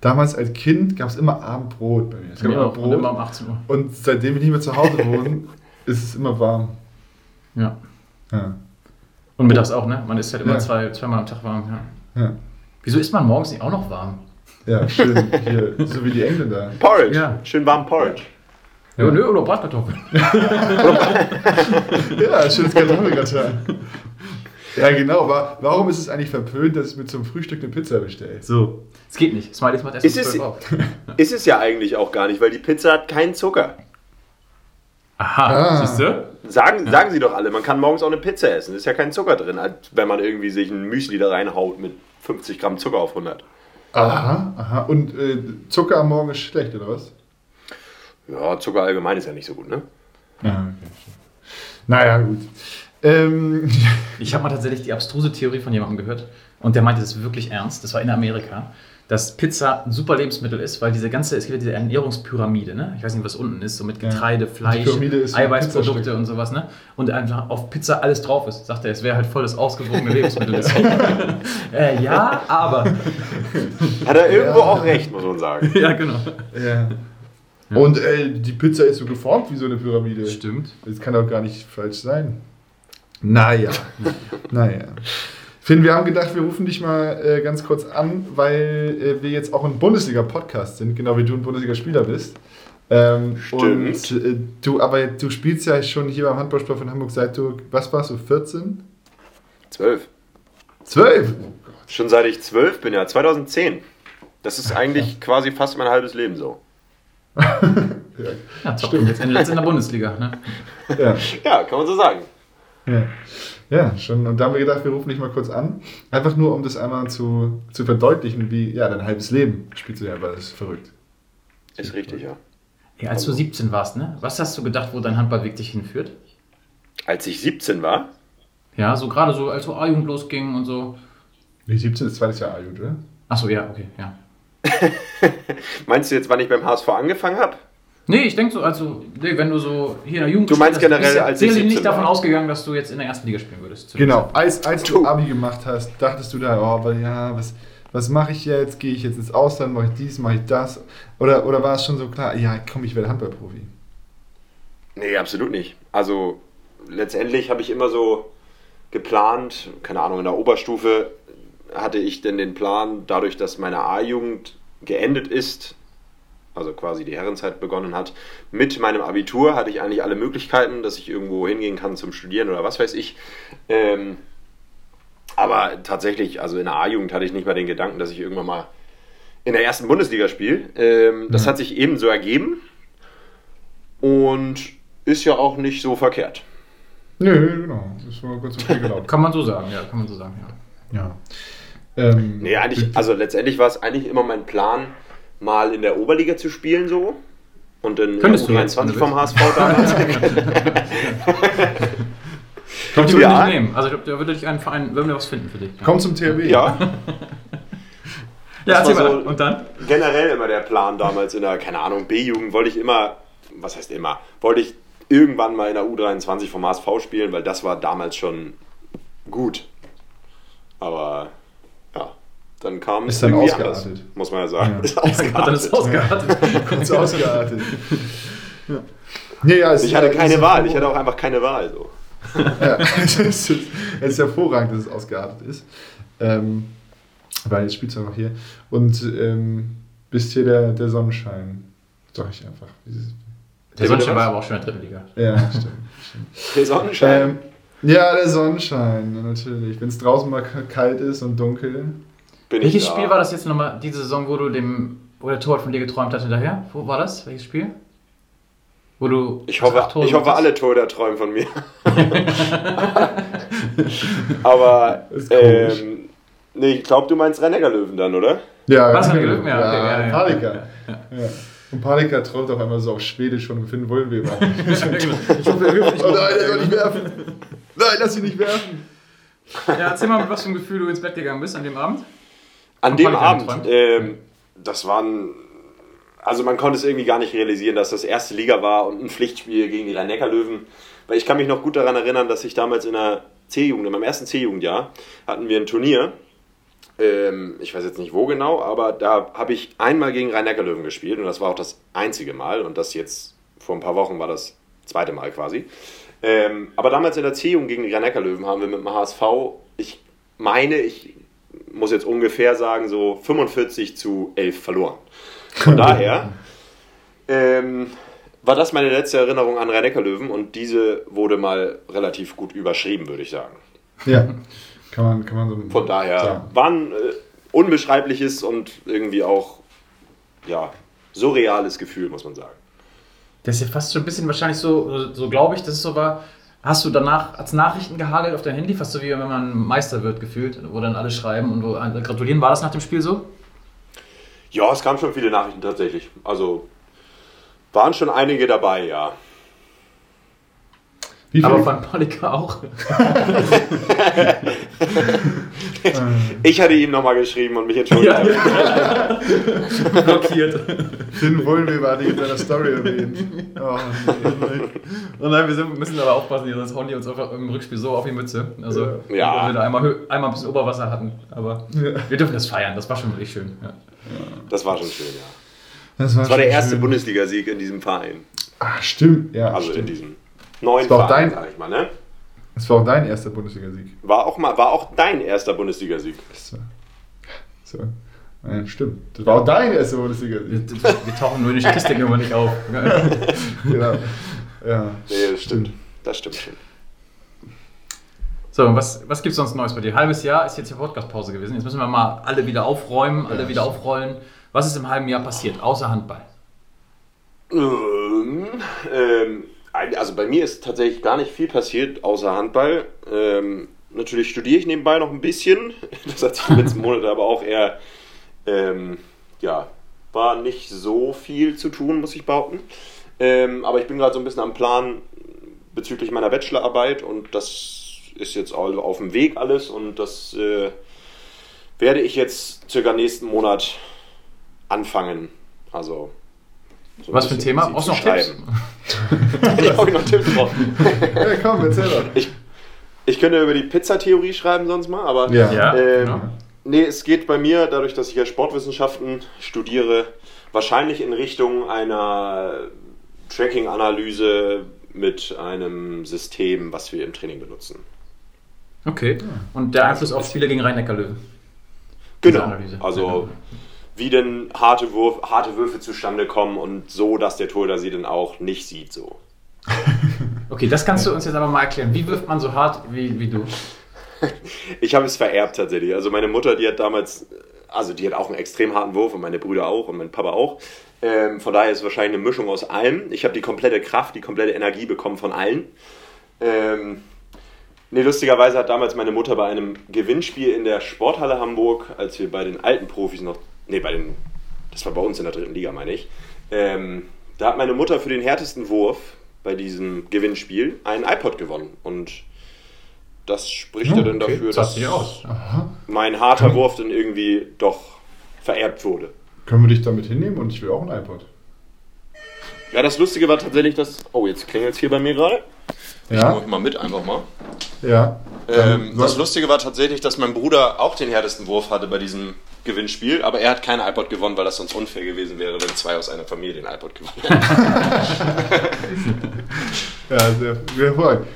damals als Kind gab es immer Abendbrot bei mir. Es gab immer auch. Und Brot. immer um 18 Uhr. Und seitdem ich nicht mehr zu Hause wohne, <laughs> ist es immer warm. Ja. Ja. Und mittags auch, ne? Man ist halt immer Ja. zwei, zweimal am Tag warm. Ja. Ja, Wieso ist man morgens nicht auch noch warm? ja schön. Hier, so wie die Engländer. Porridge. Ja. Schön warm Porridge. Ja, nö, oder Bratkartoffeln. <laughs> Ja, schönes Kartoffelgratin. Ja, genau. Aber warum ist es eigentlich verpönt, dass ich mir zum Frühstück eine Pizza bestelle? So. Es geht nicht. Smileys macht erst Ist es- 12 auf. Ist es ja eigentlich auch gar nicht, weil die Pizza hat keinen Zucker. Aha, Ah. siehst du? Sagen, sagen sie doch alle, man kann morgens auch eine Pizza essen. Ist ja kein Zucker drin, als wenn man irgendwie sich ein Müsli da reinhaut mit 50 Gramm Zucker auf 100. Aha, aha. Und äh, Zucker am Morgen ist schlecht, oder was? Ja, Zucker allgemein ist ja nicht so gut, ne? Ja, okay. Naja, gut. Ähm, <laughs> Ich habe mal tatsächlich die abstruse Theorie von jemandem gehört und der meinte das wirklich ernst. Das war in Amerika, dass Pizza ein super Lebensmittel ist, weil diese ganze, es gibt ja diese Ernährungspyramide, ne? Ich weiß nicht, was unten ist, so mit Ja. Getreide, Die Fleisch, Eiweißprodukte und sowas, ne? Und einfach auf Pizza alles drauf ist. Sagt er, es wäre halt voll das ausgewogene Lebensmittel. <laughs> <laughs> äh, ja, aber. Hat er irgendwo Ja. auch recht, muss man sagen. ja, genau. ja. Und äh, die Pizza ist so geformt wie so eine Pyramide. Stimmt. Das kann doch gar nicht falsch sein. Naja. naja. Finn, wir haben gedacht, wir rufen dich mal äh, ganz kurz an, weil äh, wir jetzt auch ein Bundesliga-Podcast sind, genau wie du ein Bundesligaspieler bist. Ähm, Stimmt. Und äh, du, aber du spielst ja schon hier beim Handballsport von Hamburg seit du, was warst du, 14? Zwölf. 12? Oh Gott. Schon seit ich zwölf bin, ja, 2010. Das ist eigentlich quasi fast mein halbes Leben so. <laughs> Ja, top. Und jetzt jetzt in der Bundesliga, ne? Ja. Ja, kann man so sagen. Ja. Ja, schon. Und da haben wir gedacht, wir rufen dich mal kurz an. Einfach nur, um das einmal zu, zu verdeutlichen, wie, ja, dein halbes Leben spielst du ja, weil das ist verrückt. Ist richtig, ja. Ja, als du 17 warst, ne? Was hast du gedacht, wo dein Handballweg dich hinführt? Als ich 17 war, Ja, so gerade so, als so A-Jugend losging und so. Nee, 17 ist zweites Jahr A-Jugend, oder? Achso, ja, okay, ja. <laughs> meinst du jetzt, wann ich beim HSV angefangen habe? Nee, ich denke so, also, nee, wenn du so hier in der Jugend Du meinst generell, bist als ich sicherlich 17 nicht davon war? ausgegangen, dass du jetzt in der ersten Liga spielen würdest. Genau, als, als du Abi gemacht hast, dachtest du da, oh, aber ja, was, was mache ich jetzt? Gehe ich jetzt ins Ausland, mache ich dies, mache ich das? Oder, oder war es schon so klar, ja, komm, ich werde Handballprofi? Nee, absolut nicht. Also letztendlich habe ich immer so geplant, keine Ahnung, in der Oberstufe hatte ich denn den Plan, dadurch, dass meine A-Jugend geendet ist, also quasi die Herrenzeit begonnen hat, mit meinem Abitur hatte ich eigentlich alle Möglichkeiten, dass ich irgendwo hingehen kann zum Studieren oder was weiß ich. Ähm, aber tatsächlich, also in der A-Jugend hatte ich nicht mal den Gedanken, dass ich irgendwann mal in der ersten Bundesliga spiele. Ähm, das hat sich eben so ergeben und ist ja auch nicht so verkehrt. Nö, genau, das war ganz okay gelaufen. <laughs> Kann man so sagen, ja, kann man so sagen, ja. ja. Ähm, Nee, eigentlich, also letztendlich war es eigentlich immer mein Plan, mal in der Oberliga zu spielen so. Und in Könntest du der jetzt, wenn U23 du vom HSV damals. Ich glaube, die Ja. dich nehmen. Also, ich glaube, da würde dich ein Verein, würden wir was finden für dich. Ja, Komm zum THW. ja, ja das war so- Und dann? generell immer der Plan damals in der, keine Ahnung, B-Jugend wollte ich immer, was heißt immer, wollte ich irgendwann mal in der U23 vom HSV spielen, weil das war damals schon gut. Aber dann kam Ist es dann irgendwie ausgeartet. anders, muss man ja sagen. Ja. Ist Dann ist ausgeartet. ausgeartet. <laughs> Ist ausgeartet. ja. Nee, ja, es Ich hatte keine ist- Wahl, ich hatte auch einfach keine Wahl. So. ja, <laughs> es ist, es ist hervorragend, dass es ausgeartet ist. Ähm, weil jetzt spielst du noch hier. Und ähm, bist hier der, der Sonnenschein. Sag ich einfach. Dieses- Der Sonnenschein war aber auch schon in der dritten Liga. Ja, stimmt. stimmt. Der Sonnenschein. Ähm, ja, der Sonnenschein, natürlich. Wenn es draußen mal kalt ist und dunkel. Bin Welches ich da. Spiel war das jetzt nochmal, diese Saison, wo du dem, wo der Torwart von dir geträumt hat hinterher? Wo war das? Welches Spiel? Wo du. Ich hoffe, Tore ich hoffe alle Torhüter träumen von mir. <laughs> Aber, ähm, nee, ich glaube, du meinst rhein löwen dann, oder? Ja, Was, genau. Löwen? Ja, okay, ja, ja. Palika. Ja. Und Palika träumt auf einmal so auf Schwedisch von Finn Wollweber. <laughs> ich hoffe, er wirft nicht Oh nein, er soll nicht werfen. Nein, lass ihn nicht werfen. Ja, erzähl mal, mit was für ein Gefühl du ins Bett gegangen bist an dem Abend. An dem Abend, ähm, das waren, also man konnte es irgendwie gar nicht realisieren, dass das erste Liga war und ein Pflichtspiel gegen die Rhein-Neckar-Löwen. Weil ich kann mich noch gut daran erinnern, dass ich damals in der C-Jugend, in meinem ersten C-Jugendjahr, hatten wir ein Turnier. Ähm, ich weiß jetzt nicht wo genau, aber da habe ich einmal gegen Rhein-Neckar-Löwen gespielt und das war auch das einzige Mal und das jetzt vor ein paar Wochen war das zweite Mal quasi. Ähm, aber damals in der C-Jugend gegen die Rhein-Neckar-Löwen haben wir mit dem HSV, ich meine, ich muss jetzt ungefähr sagen, so 45 zu 11 verloren. Von <laughs> daher ähm, war das meine letzte Erinnerung an Rhein-Neckar-Löwen und diese wurde mal relativ gut überschrieben, würde ich sagen. Ja, kann man, kann man so Von daher sagen. war ein äh, unbeschreibliches und irgendwie auch ja, surreales Gefühl, muss man sagen. Das ist ja fast schon ein bisschen wahrscheinlich so, so glaube ich, dass es so war. Hast du danach als Nachrichten gehagelt auf dein Handy, fast so wie wenn man Meister wird gefühlt, wo dann alle schreiben und wo gratulieren. War das nach dem Spiel so? Ja, es kamen schon viele Nachrichten tatsächlich. Also waren schon einige dabei, ja. Wie Aber viel, von Palika auch. <laughs> <laughs> Ich hatte ihm nochmal geschrieben und mich entschuldigt. <laughs> Blockiert. Finn Wollweber hatte ich in seiner Story erwähnt. Oh, nee, nein. Oh nein, wir sind, müssen aber aufpassen, sonst hauen die uns einfach im Rückspiel so auf die Mütze. Also, Ja. wenn wir da einmal, einmal ein bisschen Oberwasser hatten. Aber Ja. wir dürfen das feiern, das war schon wirklich schön. Ja. Das war schon schön, ja. Das war, Das war der erste. Bundesligasieg in diesem Verein. Ah, stimmt. Ja, Also in stimmt. diesem neuen Verein, dein- sag ich mal, ne? Das war auch dein erster Bundesliga-Sieg. War auch, mal, war auch dein erster Bundesligasieg. Das war- So. Ja, stimmt. Das war auch dein erster Bundesliga-Sieg. Wir, wir tauchen nur in die Statistik immer nicht auf. <laughs> genau. Ja. Nee, das stimmt. Das stimmt schon. So, was, was gibt es sonst Neues bei dir? Halbes Jahr ist jetzt hier Podcast-Pause gewesen. Jetzt müssen wir mal alle wieder aufräumen, alle wieder aufrollen. Was ist im halben Jahr passiert, außer Handball? Ähm, ähm, also bei mir ist tatsächlich gar nicht viel passiert, außer Handball. Ähm, natürlich studiere ich nebenbei noch ein bisschen. <laughs> Das hat sich die letzten <laughs> Monate aber auch eher, ähm, ja, war nicht so viel zu tun, muss ich behaupten. Ähm, aber ich bin gerade so ein bisschen am Plan bezüglich meiner Bachelorarbeit und das ist jetzt all auf dem Weg alles und das äh, werde ich jetzt circa nächsten Monat anfangen. Also so Was für ein Thema? du noch Tipps? schreiben. <laughs> ich habe noch Tipps drauf. <laughs> ja, komm, erzähl doch. Ich, ich könnte über die Pizzatheorie schreiben sonst mal, aber Ja. Ja, ähm, genau. nee, es geht bei mir, dadurch, dass ich ja Sportwissenschaften studiere, wahrscheinlich in Richtung einer Tracking-Analyse mit einem System, was wir im Training benutzen. Okay. Und der Einfluss auf Spiele gegen Rhein-Neckar-Löwen? Genau. Analyse. Also wie denn harte, Wurf, harte Würfe zustande kommen und so, dass der Torhüter sie dann auch nicht sieht so. <laughs> Okay, das kannst du uns jetzt aber mal erklären. Wie wirft man so hart wie, wie du? <laughs> Ich habe es vererbt tatsächlich. Also meine Mutter, die hat damals, also die hat auch einen extrem harten Wurf und meine Brüder auch und mein Papa auch. Ähm, von daher ist es wahrscheinlich eine Mischung aus allem. Ich habe die komplette Kraft, die komplette Energie bekommen von allen. Ähm, nee, lustigerweise hat damals meine Mutter bei einem Gewinnspiel in der Sporthalle Hamburg, als wir bei den alten Profis noch, nee, bei den, das war bei uns in der dritten Liga, meine ich, ähm, da hat meine Mutter für den härtesten Wurf bei diesem Gewinnspiel einen iPod gewonnen. Und das spricht ja dann dafür, Zahlt dass aus. mein harter Wurf dann irgendwie doch vererbt wurde. Können wir dich damit hinnehmen und ich will auch ein iPod. Ja, das Lustige war tatsächlich, dass. Oh, jetzt klingelt es hier bei mir gerade. Ja? mal mit, einfach mal. Ja. Ähm, das Lustige war tatsächlich, dass mein Bruder auch den härtesten Wurf hatte bei diesem Gewinnspiel, aber er hat kein iPod gewonnen, weil das sonst unfair gewesen wäre, wenn zwei aus einer Familie den iPod gewonnen hätten. <laughs> Ja, sehr, sehr hervorragend.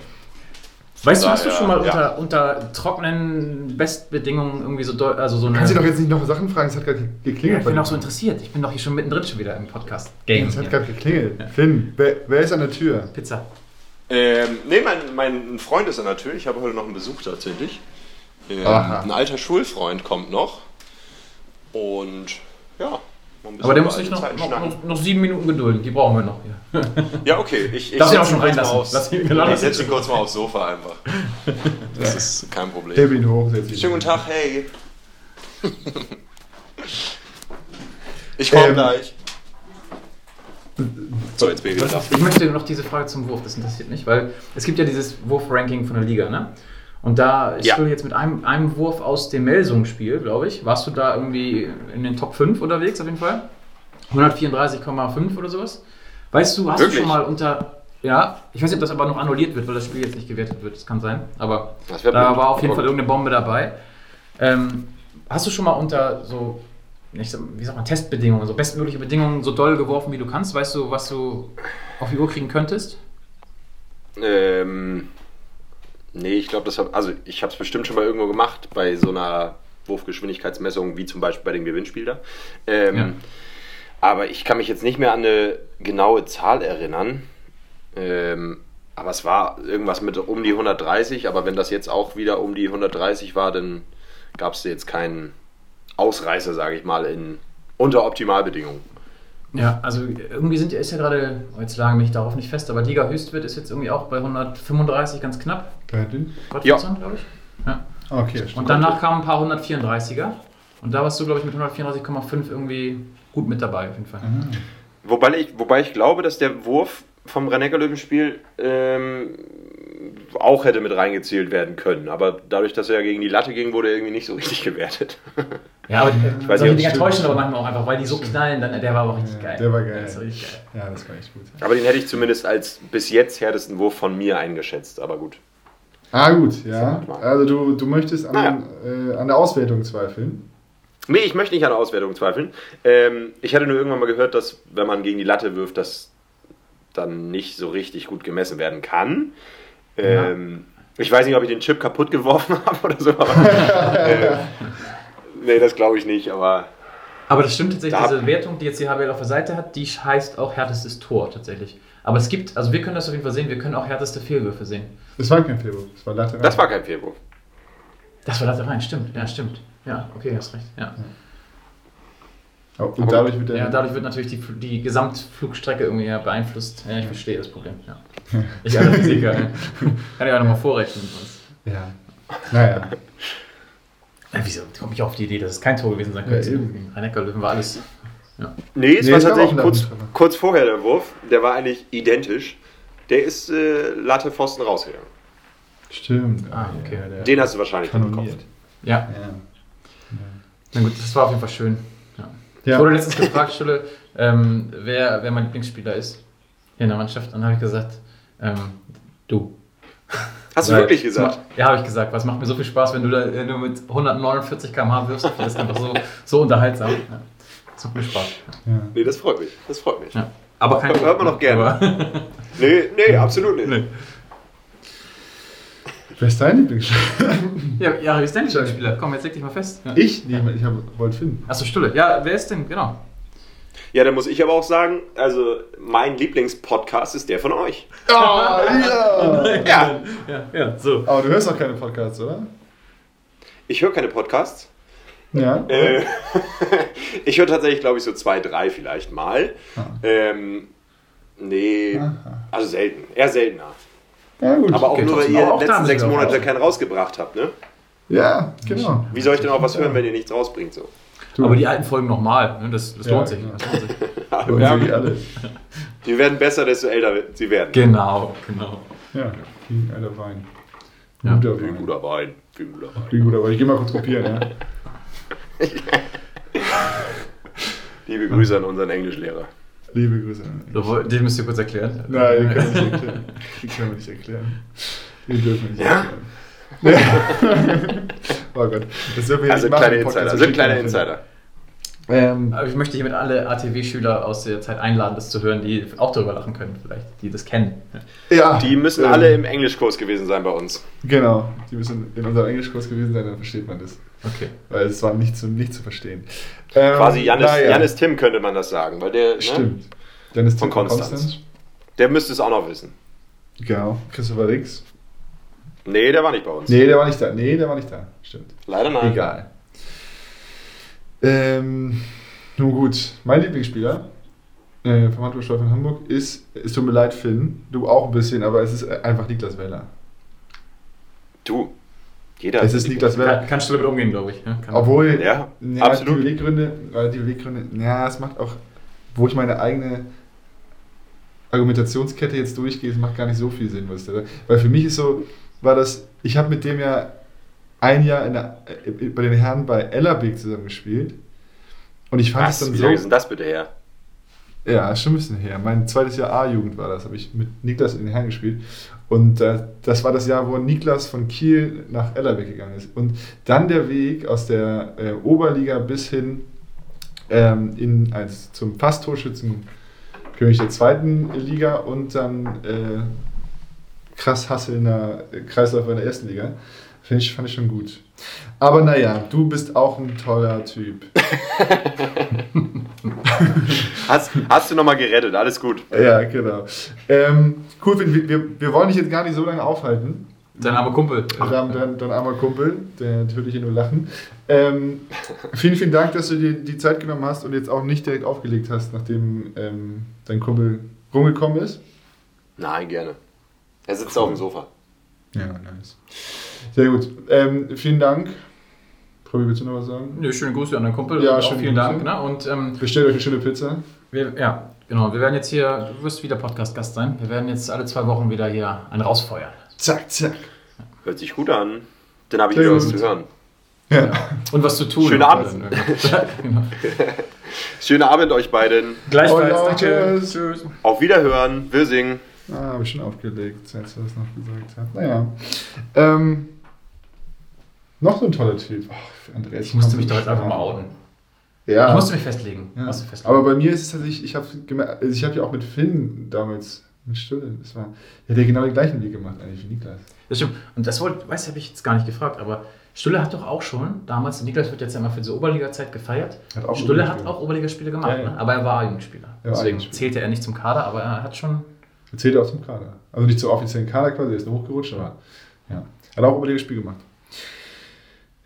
Weißt du, hast du schon mal ja. unter, unter trockenen Bestbedingungen irgendwie so, also so eine. Kannst du doch jetzt nicht noch Sachen fragen? Es hat gerade ja, geklingelt. ich bin auch so interessiert. Ich bin doch hier schon mittendrin schon wieder im Podcast-Game. Es hat gerade geklingelt. Finn, wer, wer ist an der Tür? Pizza. Ähm, nee, mein, mein Freund ist da natürlich. Ich habe heute noch einen Besuch tatsächlich. Ähm, Aha. ein alter Schulfreund kommt noch. Und ja. Aber der muss sich noch, noch, noch, sieben Minuten gedulden. Die brauchen wir noch hier. <laughs> Ja, okay. Ich, ich Darf ich auch schon reinlassen? aufs- Lass ihn- Ich setze ihn kurz mal aufs Sofa einfach. <laughs> Das ist kein Problem. Heb ihn hoch. Schönen guten. Tag, hey. <laughs> Ich komme Ähm, gleich. So, jetzt bin ich wieder da. Ich möchte noch diese Frage zum Wurf, das interessiert mich, weil es gibt ja dieses Wurf-Ranking von der Liga, ne? Und da, ich Ja. spiele jetzt mit einem, einem Wurf aus dem Melsung-Spiel, glaube ich. Warst du da irgendwie in den Top 5 unterwegs auf jeden Fall? 134,5 oder sowas? Weißt du, hast Wirklich? du schon mal unter. Ja, ich weiß nicht, ob das aber noch annulliert wird, weil das Spiel jetzt nicht gewertet wird. Das kann sein. Aber da blöd. war auf jeden Aber Fall irgendeine Bombe dabei. Ähm, hast du schon mal unter so, wie sagt man, Testbedingungen, so bestmögliche Bedingungen so doll geworfen, wie du kannst? Weißt du, was du auf die Uhr kriegen könntest? Ähm, nee, ich glaube, das hab, also ich habe es bestimmt schon mal irgendwo gemacht bei so einer Wurfgeschwindigkeitsmessung, wie zum Beispiel bei dem Gewinnspiel da. Ähm, Ja. Aber ich kann mich jetzt nicht mehr an eine genaue Zahl erinnern. Ähm, aber es war irgendwas mit um die 130, aber wenn das jetzt auch wieder um die 130 war, dann gab es jetzt keinen Ausreißer, sage ich mal, in unter Optimalbedingungen. Ja, also irgendwie sind, ist ja gerade, oh, jetzt lagen mich darauf nicht fest, aber Liga Höchstwert ist jetzt irgendwie auch bei 135 ganz knapp. Gott Ja. glaube ich. Ja. Okay, stimmt. Und danach kamen ein paar 134er. Und da warst du, glaube ich, mit 134,5 irgendwie gut mit dabei, auf jeden Fall. Wobei ich, wobei ich glaube, dass der Wurf vom Rhein-Neckar-Löwen-Spiel ähm, auch hätte mit reingezählt werden können. Aber dadurch, dass er ja gegen die Latte ging, wurde er irgendwie nicht so richtig <laughs> gewertet. Ja, aber äh, weiß solche nicht, Dinger täuschen aber manchmal auch einfach, weil die so knallen, dann, der war aber richtig Ja, geil. der war geil. Der ist richtig geil. Ja, das war echt gut. Aber den hätte ich zumindest als bis jetzt härtesten Wurf von mir eingeschätzt. Aber gut. Ah, gut, ja. Also du, du möchtest an, Naja. äh, an der Auswertung zweifeln. Nee, ich möchte nicht an der Auswertung zweifeln. Ähm, ich hatte nur irgendwann mal gehört, dass wenn man gegen die Latte wirft, das dann nicht so richtig gut gemessen werden kann. Ähm, Ich weiß nicht, ob ich den Chip kaputt geworfen <laughs> habe oder so. Aber, äh, nee, das glaube ich nicht. Aber Aber das stimmt tatsächlich, Da- diese Wertung, die jetzt die HBL auf der Seite hat, die heißt auch härtestes Tor tatsächlich. Aber es gibt, also wir können das auf jeden Fall sehen, wir können auch härteste Fehlwürfe sehen. Das war kein Fehlwurf, das war Latte. das war kein Fehlwurf. Das war rein, stimmt, ja, stimmt. Ja, okay, hast recht. Ja, Oh, Und dadurch wird ja dadurch wird natürlich die, die Gesamtflugstrecke irgendwie ja beeinflusst. Ja, ich verstehe das Problem. Ja. <laughs> Ich als Physiker, ja. kann ich auch nochmal vorrechnen. sonst- ja. Naja. Ja, wieso komme ich auf die Idee, dass es kein Tor gewesen sein könnte? Ja. Gegen Rhein-Neckar-Löwen war alles. Ja. Nee, es Nee, war tatsächlich kurz, kurz vorher der Wurf. Der war eigentlich identisch. Der ist äh, Latte Pfosten rausgegangen. Stimmt. Ah, okay. Den hast du wahrscheinlich im Kopf. ja, Ja. na gut, das war auf jeden Fall schön. Ja. Ich wurde letztens gefragt, Stulle, ähm, wer, wer mein Lieblingsspieler ist hier in der Mannschaft. Und dann habe ich gesagt, ähm, du. Hast du wirklich gesagt? Ja, habe ich gesagt. Was macht mir so viel Spaß, wenn du, da, wenn du mit 149 km/h wirfst. Das ist einfach so, so unterhaltsam. Ja. Das macht mir Spaß. Ja. Nee, das freut mich. Das freut mich. Ja. Aber kein Hört man noch gerne. Nee, nee, absolut nicht. nee. Wer ist dein Lieblingsspieler? Ja, ja, wie ist dein Lieblingsspieler? Komm, jetzt leg dich mal fest. Ja. Ich? Nee, ich wollte finden. Achso, Stulle. Ja, wer ist denn? Genau. Ja, dann muss ich aber auch sagen, also mein Lieblingspodcast ist der von euch. Oh, ja! <laughs> Ja. Ja, ja, so. Aber du hörst auch keine Podcasts, oder? Ich höre keine Podcasts. Ja. Äh, <laughs> ich höre tatsächlich, glaube ich, so zwei, drei vielleicht mal. Ah. Ähm, nee, Aha. also selten. Eher seltener. Ja, gut. Aber auch nur, weil ihr Aber in den letzten sechs Monate keinen rausgebracht habt, ne? Ja, genau. Wie soll ich denn auch was hören, wenn ihr nichts rausbringt? So? Aber die alten Folgen nochmal. Ne? Das, das Ja, lohnt sich. genau. Das lohnt sich. Und <laughs> Ja. sie alle. Die werden besser, desto älter sie werden. Genau, genau. Ja, wie ein alter Wein. Ja. Guter Wie Wein. guter Wein. Wie guter Wein. Wie guter Wein. Ich geh mal kurz kopieren, ja. <laughs> Liebe Grüße an unseren Englischlehrer. Liebe Grüße. Woll- Den müsst ihr kurz erklären. Nein, den können wir nicht <laughs> erklären. Den können wir nicht erklären. Den dürfen wir nicht Ja? erklären. <laughs> oh Gott. Das dürfen wir Also nicht machen kleine Podcast, Insider. Sind schick kleine. Insider. Ähm, Aber ich möchte hiermit alle ATW-Schüler aus der Zeit einladen, das zu hören, die auch darüber lachen können, vielleicht, die das kennen. ja, Die müssen ähm, alle im Englischkurs gewesen sein bei uns. Genau, die müssen in unserem Englischkurs gewesen sein, dann versteht man das. Okay. Weil es war nicht zu, nicht zu verstehen. Ähm, Quasi Janis, Janis Tim könnte man das sagen, weil der, ne, Stimmt. Dennis Von Tim Konstanz. der müsste es auch noch wissen. Genau. Christopher Rix. Nee, der war nicht bei uns. Nee, der war nicht da. Nee, der war nicht da. Stimmt. Leider nein. Egal. Ähm, nun gut, mein Lieblingsspieler äh, vom Handballsport von Hamburg ist, es tut mir leid, Finn, du auch ein bisschen, aber es ist einfach Niklas Weller. Du, jeder. Es ist Niklas Weller. Kann, kannst du damit umgehen, glaube ich. Ja, Obwohl, Ja, ja, absolut. die Beweggründe, weil die Beweggründe, ja, es macht auch, wo ich meine eigene Argumentationskette jetzt durchgehe, es macht gar nicht so viel Sinn, was der, weil für mich ist so, war das, ich habe mit dem ja ein Jahr in der, äh, bei den Herren bei Ellerbeek zusammen gespielt und ich fand es Was? dann Wie so, lange ist denn das bitte her? ja, schon ein bisschen her, mein zweites Jahr A-Jugend war das, habe ich mit Niklas in den Herren gespielt und äh, das war das Jahr, wo Niklas von Kiel nach Ellerbeek gegangen ist und dann der Weg aus der äh, Oberliga bis hin ähm, in, als, zum fast Torschützenkönig der zweiten Liga und dann äh, krass hasselnder Kreisläufer in der ersten Liga. Find ich, fand ich schon gut. Aber naja, du bist auch ein toller Typ. Hast, hast du nochmal gerettet, alles gut. Ja, genau. Ähm, cool, wir, wir, wir wollen dich jetzt gar nicht so lange aufhalten. Dein armer Kumpel. Dein, dein, dein armer Kumpel, der natürlich hier nur lachen. Ähm, vielen, vielen Dank, dass du dir die Zeit genommen hast und jetzt auch nicht direkt aufgelegt hast, nachdem ähm, dein Kumpel rumgekommen ist. Nein, gerne. Er sitzt auf dem Sofa. Ja, nice. Sehr gut. Ähm, vielen Dank. Probi, willst du noch was sagen? Nö, schöne Grüße an deinen Kumpel. Ja, schöne vielen Dank. Grüße. Ne? Und ähm, Bestellt euch eine schöne Pizza. wir, ja, genau. Wir werden jetzt hier, du wirst wieder Podcast-Gast sein. Wir werden jetzt alle zwei Wochen wieder hier einen rausfeuern. Zack, zack. Hört sich gut an. Dann habe ich wieder was zu hören. Ja. Und was zu tun. Schönen Abend. dann. <laughs> genau. Schönen Abend euch beiden. Gleichfalls. Oh ja, danke. tschüss. Tschüss. Auf Wiederhören. Wir singen. Ah, habe ich schon aufgelegt, als er das noch gesagt hat. Naja. Ähm, noch so ein toller Typ. Ach, Andreas, Ich musste mich doch jetzt einfach mal outen. Ja. Ich musste mich festlegen. Ja. Musste festlegen. Aber bei mir ist es tatsächlich, ich habe gemerkt, also ich habe ja auch mit Finn damals mit Stulle, das war, der hat ja genau den gleichen Weg gemacht eigentlich wie Niklas. Das stimmt. Und das wollte, weiß habe ich jetzt gar nicht gefragt, aber Stulle hat doch auch schon damals, Niklas wird jetzt ja immer für diese Oberliga-Zeit gefeiert. Hat auch Stulle hat auch Oberligaspiele gemacht, Ja, ja. Ne? aber er war Jugendspieler. Er war Deswegen zählte er nicht zum Kader, aber er hat schon. Erzählt er auch zum Kader. Also nicht zum offiziellen Kader quasi, er ist nur hochgerutscht, aber ja. Hat auch über das Spiel gemacht.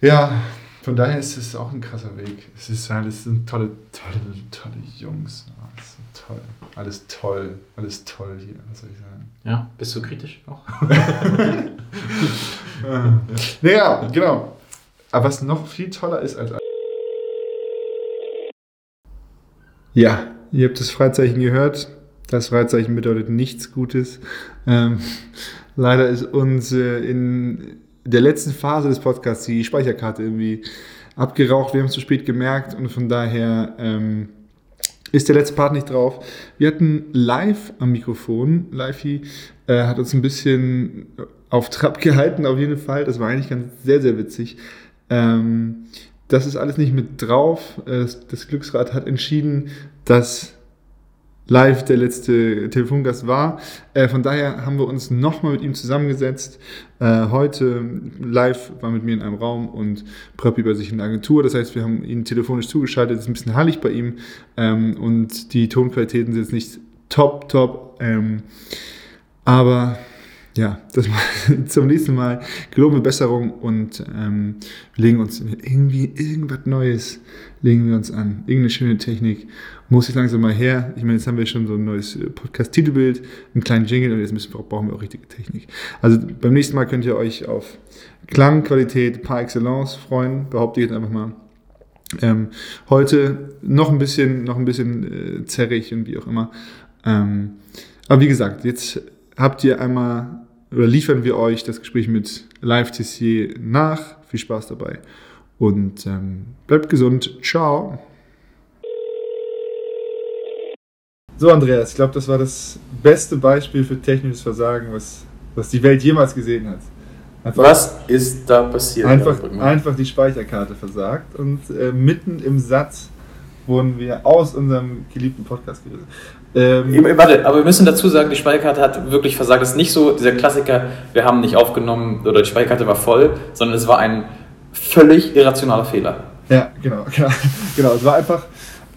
Ja, von daher ist es auch ein krasser Weg. Es ist halt, es sind tolle, tolle, tolle Jungs. Ja, es ist toll. Alles toll. Alles toll hier, was soll ich sagen. Ja, bist du kritisch auch? <laughs> Naja, genau. Aber was noch viel toller ist als. Ja, ihr habt das Freizeichen gehört. Das Freizeichen bedeutet nichts Gutes. Ähm, leider ist uns äh, in der letzten Phase des Podcasts die Speicherkarte irgendwie abgeraucht. Wir haben es zu spät gemerkt und von daher ähm, ist der letzte Part nicht drauf. Wir hatten live am Mikrofon, Livey äh, hat uns ein bisschen auf Trab <laughs> gehalten, auf jeden Fall. Das war eigentlich ganz sehr, sehr witzig. Ähm, das ist alles nicht mit drauf. Äh, das Glücksrad hat entschieden, dass live der letzte Telefongast war. Äh, von daher haben wir uns nochmal mit ihm zusammengesetzt. Äh, heute live war mit mir in einem Raum und Pröppi bei sich in der Agentur. Das heißt, wir haben ihn telefonisch zugeschaltet. Es ist ein bisschen hallig bei ihm ähm, und die Tonqualitäten sind jetzt nicht top, top. Ähm, aber ja, das <laughs> zum nächsten Mal gelobene Besserung und ähm, legen uns irgendwie irgendwas Neues, legen wir uns an. Irgendeine schöne Technik muss jetzt langsam mal her. Ich meine, jetzt haben wir schon so ein neues äh, Podcast-Titelbild, einen kleinen Jingle und jetzt müssen wir, brauchen wir auch richtige Technik. Also beim nächsten Mal könnt ihr euch auf Klangqualität par excellence freuen, behaupte ich jetzt einfach mal. Ähm, heute noch ein bisschen, noch ein bisschen äh, zerrig und wie auch immer. Ähm, aber wie gesagt, jetzt habt ihr einmal oder liefern wir euch das Gespräch mit Live Tissier nach. Viel Spaß dabei und ähm, bleibt gesund. Ciao. So, Andreas, ich glaube, das war das beste Beispiel für technisches Versagen, was, was die Welt jemals gesehen hat. Einfach, Was ist da passiert? Einfach, einfach die Speicherkarte versagt und äh, mitten im Satz wurden wir aus unserem geliebten Podcast gerissen. Ähm, Warte, aber wir müssen dazu sagen, die Speicherkarte hat wirklich versagt. Es ist nicht so dieser Klassiker, wir haben nicht aufgenommen oder die Speicherkarte war voll, sondern es war ein völlig irrationaler Fehler. Ja, genau, <laughs> genau. genau. Es war einfach,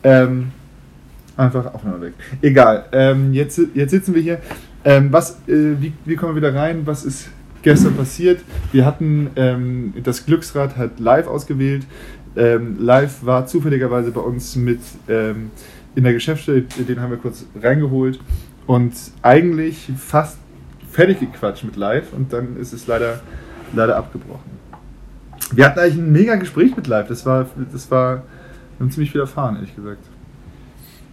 ähm, einfach Aufnahme weg. Egal. Ähm, jetzt, jetzt sitzen wir hier. Ähm, was, äh, wie, wie kommen wir wieder rein? Was ist gestern passiert? Wir hatten ähm, das Glücksrad hat live ausgewählt. Ähm, live war zufälligerweise bei uns mit in der Geschäftsstelle, den haben wir kurz reingeholt und eigentlich fast fertig gequatscht mit live und dann ist es leider, leider abgebrochen. Wir hatten eigentlich ein mega Gespräch mit Live. Das war, das war, wir haben ziemlich viel erfahren, ehrlich gesagt.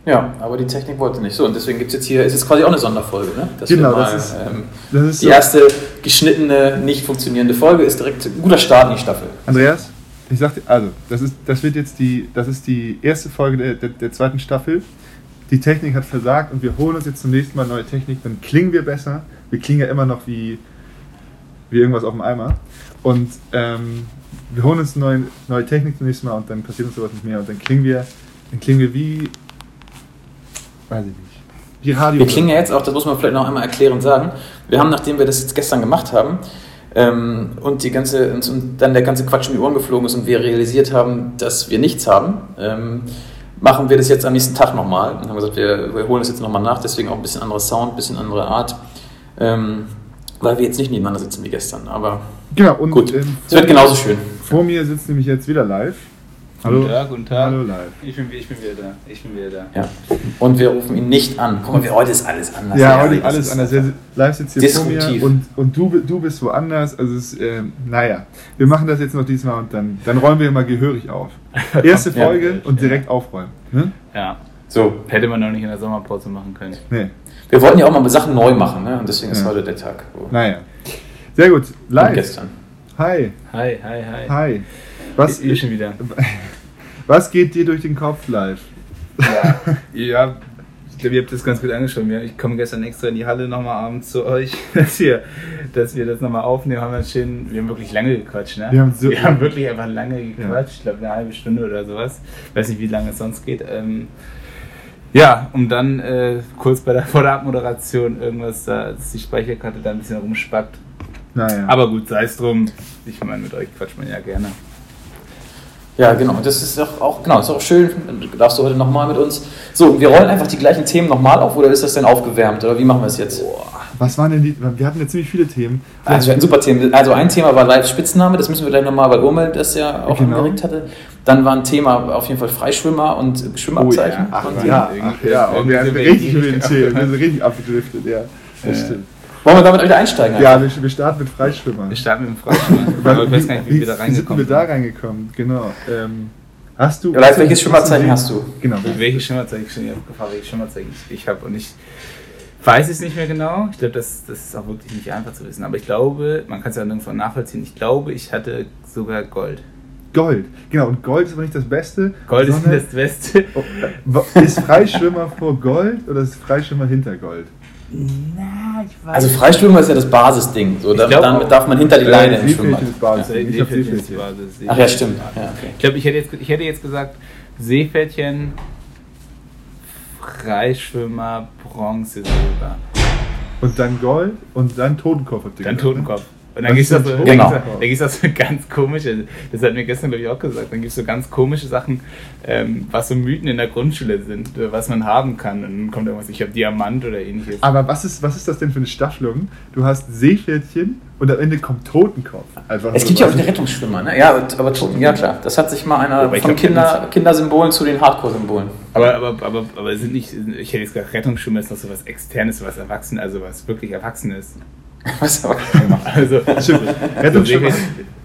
Ja, aber die Technik wollte nicht so. Und deswegen gibt es jetzt hier, es ist quasi auch eine Sonderfolge, ne? Dass Genau, wir das ist- ähm, Das ist die so. erste geschnittene, nicht funktionierende Folge ist direkt ein guter Start in die Staffel. Andreas, ich sag dir, also, das ist, das wird jetzt die, das ist die erste Folge der, der, der zweiten Staffel. Die Technik hat versagt und wir holen uns jetzt zum nächsten Mal neue Technik. Dann klingen wir besser. Wir klingen ja immer noch wie, wie irgendwas auf dem Eimer. Und ähm, wir holen uns neue, neue Technik zum nächsten Mal und dann passiert uns sowas nicht mehr. Und dann klingen wir, dann klingen wir wie, weiß ich nicht, wie Radio. Wir klingen ja jetzt auch, das muss man vielleicht noch einmal erklärend sagen, wir haben, nachdem wir das jetzt gestern gemacht haben ähm, und, die ganze, und, dann der ganze Quatsch in die Ohren geflogen ist und wir realisiert haben, dass wir nichts haben, ähm, machen wir das jetzt am nächsten Tag nochmal und haben gesagt, wir, wir holen das jetzt nochmal nach, deswegen auch ein bisschen anderer Sound, ein bisschen andere Art, ähm, weil wir jetzt nicht nebeneinander sitzen wie gestern, aber Genau, und gut, ähm, es wird genauso schön. vor mir sitzt nämlich jetzt wieder live. Hallo. Guten Tag, guten Tag. Hallo live. Ich bin, ich bin wieder da. Ich bin wieder da. Ja. Und wir rufen ihn nicht an. Guck mal, wir- heute ist alles anders. Ja, heute das alles ist- anders. Der live sitzt hier vor mir Disruptiv. und, und du, du bist woanders. Also es ist, ähm, naja, wir machen das jetzt noch diesmal und dann, dann räumen wir mal gehörig auf. <laughs> Erste Ja. Folge und direkt aufräumen. Ne? Ja. So, Hätte man noch nicht in der Sommerpause machen können. Nee, wir wollten ja auch mal Sachen neu machen, ne? und deswegen ist Ja. heute der Tag. wo- naja. Sehr gut. Und Live. gestern. Hi. Hi, hi, hi. Hi. Was, Ich schon wieder. <laughs> was geht dir durch den Kopf live? Ja, ich glaube, ihr habt das ganz gut angeschaut. Ja, Ich komme gestern extra in die Halle nochmal abends zu euch, <laughs> dass wir, dass wir das nochmal aufnehmen. Haben wir, schön, wir haben wirklich lange gequatscht. Ne? Wir haben so- wir haben wirklich einfach lange gequatscht. Ich glaube, eine halbe Stunde oder sowas. Weiß nicht, wie lange es sonst geht. Ähm, ja, um dann äh, kurz bei der, vor der Abmoderation irgendwas, da, dass die Speicherkarte da ein bisschen rumspackt. Naja. Aber gut, sei es drum. Ich meine, mit euch quatscht man ja gerne. Ja, genau. Das ist doch auch, genau, ist auch schön. Darfst du heute nochmal mit uns. So, wir rollen einfach die gleichen Themen nochmal auf oder ist das denn aufgewärmt? Oder wie machen wir es jetzt? was waren denn die? Wir hatten ja ziemlich viele Themen. Also, wir hatten super Themen. Also, ein Thema war Live Spitzname, das müssen wir gleich nochmal, weil Urmel das ja auch Genau. angeregt hatte. Dann war ein Thema auf jeden Fall Freischwimmer und Schwimmabzeichen. Ach Und- ja, ach, ja. Und wir haben richtig den <laughs> Themen. Wir sind richtig abgedriftet, ja. Das Ja. stimmt. Wollen wir damit wieder einsteigen? Ja, wir, wir starten mit Freischwimmern. Wir starten mit dem Freischwimmer. Aber ich weiß gar nicht, wie, wir da Wie sind reingekommen wir da reingekommen? Genau. Ähm, hast du. Live, welches Schwimmabzeichen hast du? Genau. Welche Schimmerzeichen ich schon ich hab gefragt, welche Schimmerzeichen ich, habe und ich weiß es nicht mehr genau. Ich glaube, das, das ist auch wirklich nicht einfach zu wissen. Aber ich glaube, man kann es ja nirgendwo nachvollziehen. Ich glaube, ich hatte sogar Gold. Gold. Genau, und Gold ist aber nicht das Beste. Gold ist sondern- das Beste. Oh, Ist Freischwimmer vor Gold oder ist Freischwimmer hinter Gold? Ich weiß. Also Freischwimmer ist ja das Basisding. So, da, glaub damit darf man hinter die Leine Äh, im Schwimmbad. Ist Basis. Seepferdchen. Basis. Ach ja, stimmt. Ja, okay. Ich glaube, ich hätte jetzt, ich hätte jetzt gesagt, Seepferdchen, Freischwimmer, Bronze, Silber. Und dann Gold und dann Totenkopf. Dann ne? Totenkopf. Und dann gibt es so, dann Genau. dann gibt's da so <laughs> ganz komische, das hat mir gestern glaube ich auch gesagt, dann gibt es so ganz komische Sachen, ähm, was so Mythen in der Grundschule sind, äh, was man haben kann. Und dann kommt irgendwas, ich habe Diamant oder ähnliches. Aber was ist, was ist das denn für eine Staffelung? Du hast Seepferdchen und am Ende kommt Totenkopf. Einfach Es so, gibt ja auch den Rettungsschwimmer, ne? Ja, aber Toten, ja klar. Das hat sich mal einer Aber ich von glaub, Kinder, Kindersymbolen zu den Hardcore-Symbolen. Aber, aber, aber, aber es sind nicht, ich hätte jetzt gesagt, Rettungsschwimmer ist noch so was Externes, was Erwachsen, also was wirklich Erwachsenes. <laughs> Was aber Also, du? Stimmt. <laughs> Rettungsschwimmer.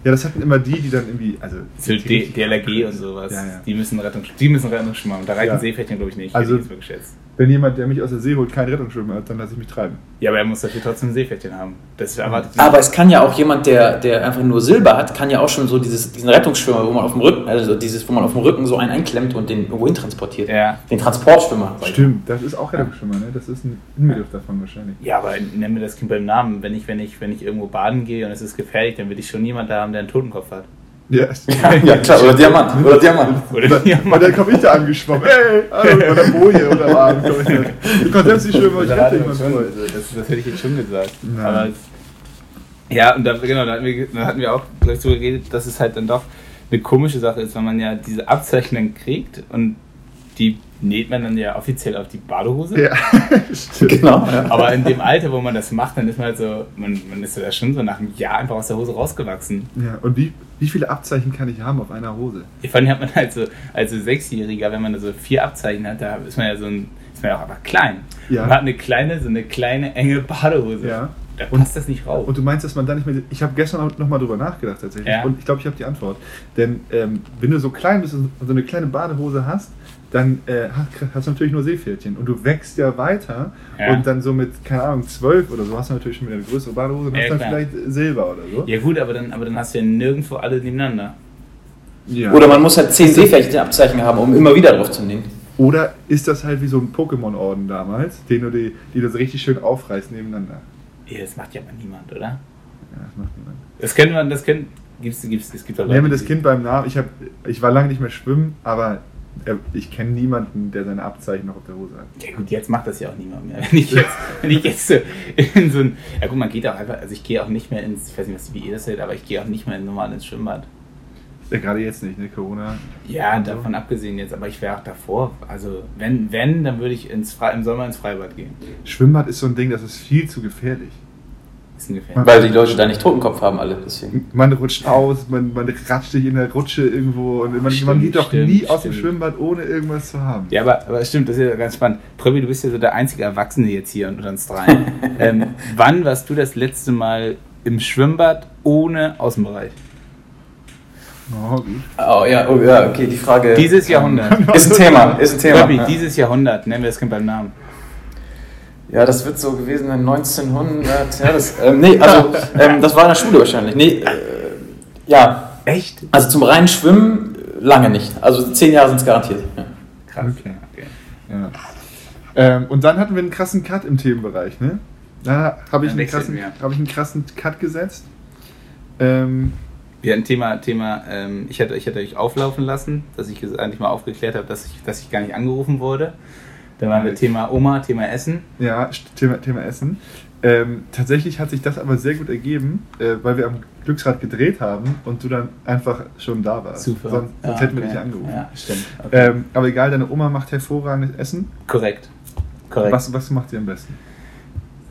Ja, das hatten immer die, die dann irgendwie. Also, So DLRG und sowas, Ja, ja. Die, müssen Rettungs die müssen Rettungsschwimmer haben. Da reichen Ja. Seepferdchen, glaube ich, nicht. Also- ich. Wenn jemand, der mich aus der See holt, keinen Rettungsschwimmer hat, dann lasse ich mich treiben. Ja, aber er muss dafür trotzdem ein Seepferdchen haben. Das erwartet Aber es kann ja auch jemand, der, der einfach nur Silber hat, kann ja auch schon so dieses, diesen Rettungsschwimmer, wo man auf dem Rücken, also dieses, wo man auf dem Rücken so einen einklemmt und den irgendwo transportiert. Ja. Den Transportschwimmer. Stimmt, das ist auch Rettungsschwimmer, ne? Das ist ein Inbegriff davon wahrscheinlich. Ja, aber nenn mir das Kind beim Namen. Wenn ich, wenn ich, wenn ich irgendwo baden gehe und es ist gefährlich, dann will ich schon jemanden da haben, der einen Totenkopf hat. Ja, <laughs> ja, klar, oder Diamant. Oder Diamant. Oder Und dann komme ich da angeschwommen. Hey, hallo, oder Boje oder da. <laughs> Du kannst selbst nicht schwimmen, aber ich dich mal schon, das, das hätte ich jetzt schon gesagt. Nein. Aber es, ja, und da, genau, da hatten wir, da hatten wir auch gleich so geredet, dass es halt dann doch eine komische Sache ist, wenn man ja diese Abzeichen dann kriegt und die näht man dann ja offiziell auf die Badehose. Ja, <laughs> stimmt. Genau. Ja. Aber in dem Alter, wo man das macht, dann ist man halt so, man, man ist ja schon so nach einem Jahr einfach aus der Hose rausgewachsen. Ja, und wie, wie viele Abzeichen kann ich haben auf einer Hose? Vor allem hat man halt so, als so Sechsjähriger, wenn man da so vier Abzeichen hat, da ist man ja so ein, ist man ja auch einfach klein. Ja. Man hat eine kleine, so eine kleine, enge Badehose. Ja. Da Und- passt das nicht rauf. Und du meinst, dass man da nicht mehr. Ich habe gestern noch mal drüber nachgedacht tatsächlich. Ja. Und ich glaube, ich habe die Antwort. Denn ähm, wenn du so klein bist und so eine kleine Badehose hast, dann äh, hast, du natürlich nur Seepferdchen. Und du wächst ja weiter. Ja. Und dann so mit, keine Ahnung, zwölf oder so hast du natürlich schon wieder eine größere Badehose und Ja, hast dann klar. vielleicht Silber oder so. Ja gut, aber dann, aber dann hast du ja nirgendwo alle nebeneinander. Ja. Oder man muss halt 10 Seepferdchenabzeichen haben, um immer wieder drauf zu nehmen. Oder ist das halt wie so ein Pokémon-Orden damals, den du die, die du so richtig schön aufreißt nebeneinander? Ja, das macht ja aber niemand, oder? Ja, das macht niemand. Das kennt man, das kennt. Gibt's, gibt's, es gibt doch Nehmen wir das Kind beim Namen. Ich, hab, ich war lange nicht mehr schwimmen, aber ich kenne niemanden, der seine Abzeichen noch auf der Hose hat. Ja gut, jetzt macht das ja auch niemand mehr. <laughs> Wenn ich jetzt, wenn ich jetzt so in so ein. Ja gut, man geht auch einfach, also ich gehe auch nicht mehr ins, ich weiß nicht, wie ihr das seht, aber ich gehe auch nicht mehr normal ins Schwimmbad. Ja, gerade jetzt nicht, ne? Corona. Ja, davon abgesehen jetzt, aber ich wäre auch davor. Also wenn, wenn, dann würde ich ins Fre im Sommer ins Freibad gehen. Schwimmbad ist so ein Ding, das ist viel zu gefährlich. Ist ungefähr. Weil die Leute da nicht Totenkopf haben, alle. Deswegen. Man rutscht aus, man, man ratscht sich in der Rutsche irgendwo und man, man Stimmt, geht doch stimmt, nie aus dem stimmt. Schwimmbad, ohne irgendwas zu haben. Ja, aber, aber stimmt, das ist ja ganz spannend. Pröbi, du bist ja so der einzige Erwachsene jetzt hier unter uns dreien. <laughs> ähm, wann warst du das letzte Mal im Schwimmbad ohne Außenbereich? Oh, gut. Oh ja, oh, ja, okay, die Frage. Dieses Jahrhundert. <laughs> Ist ein Thema, ist ein Thema. Pröbi, ja. dieses Jahrhundert, nennen wir das Kind beim Namen. Ja, das wird so gewesen in 1900. Ja, das, ähm, nee, also, ähm, das war in der Schule wahrscheinlich. Nee, äh, ja, Echt? also zum reinen Schwimmen äh, lange nicht. Also zehn Jahre sind es garantiert. Ja. Krass. Okay. Ja. Ähm, und dann hatten wir einen krassen Cut im Themenbereich, ne? Da habe ich, einen krassen- hab ich einen krassen Cut gesetzt. Ähm, Wir hatten Thema, Thema ähm, ich, hätte, ich hätte euch auflaufen lassen, dass ich es eigentlich mal aufgeklärt habe, dass ich, dass ich gar nicht angerufen wurde. Dann waren wir Thema Oma, Thema Essen. Ja, Thema, Thema Essen. Ähm, tatsächlich hat sich das aber sehr gut ergeben, äh, weil wir am Glücksrad gedreht haben und du dann einfach schon da warst. Sonst, sonst Ja, hätten wir okay. dich angerufen. Ja, stimmt. Okay. Ähm, aber egal, deine Oma macht hervorragendes Essen. Korrekt. Korrekt. Was, was macht sie am besten?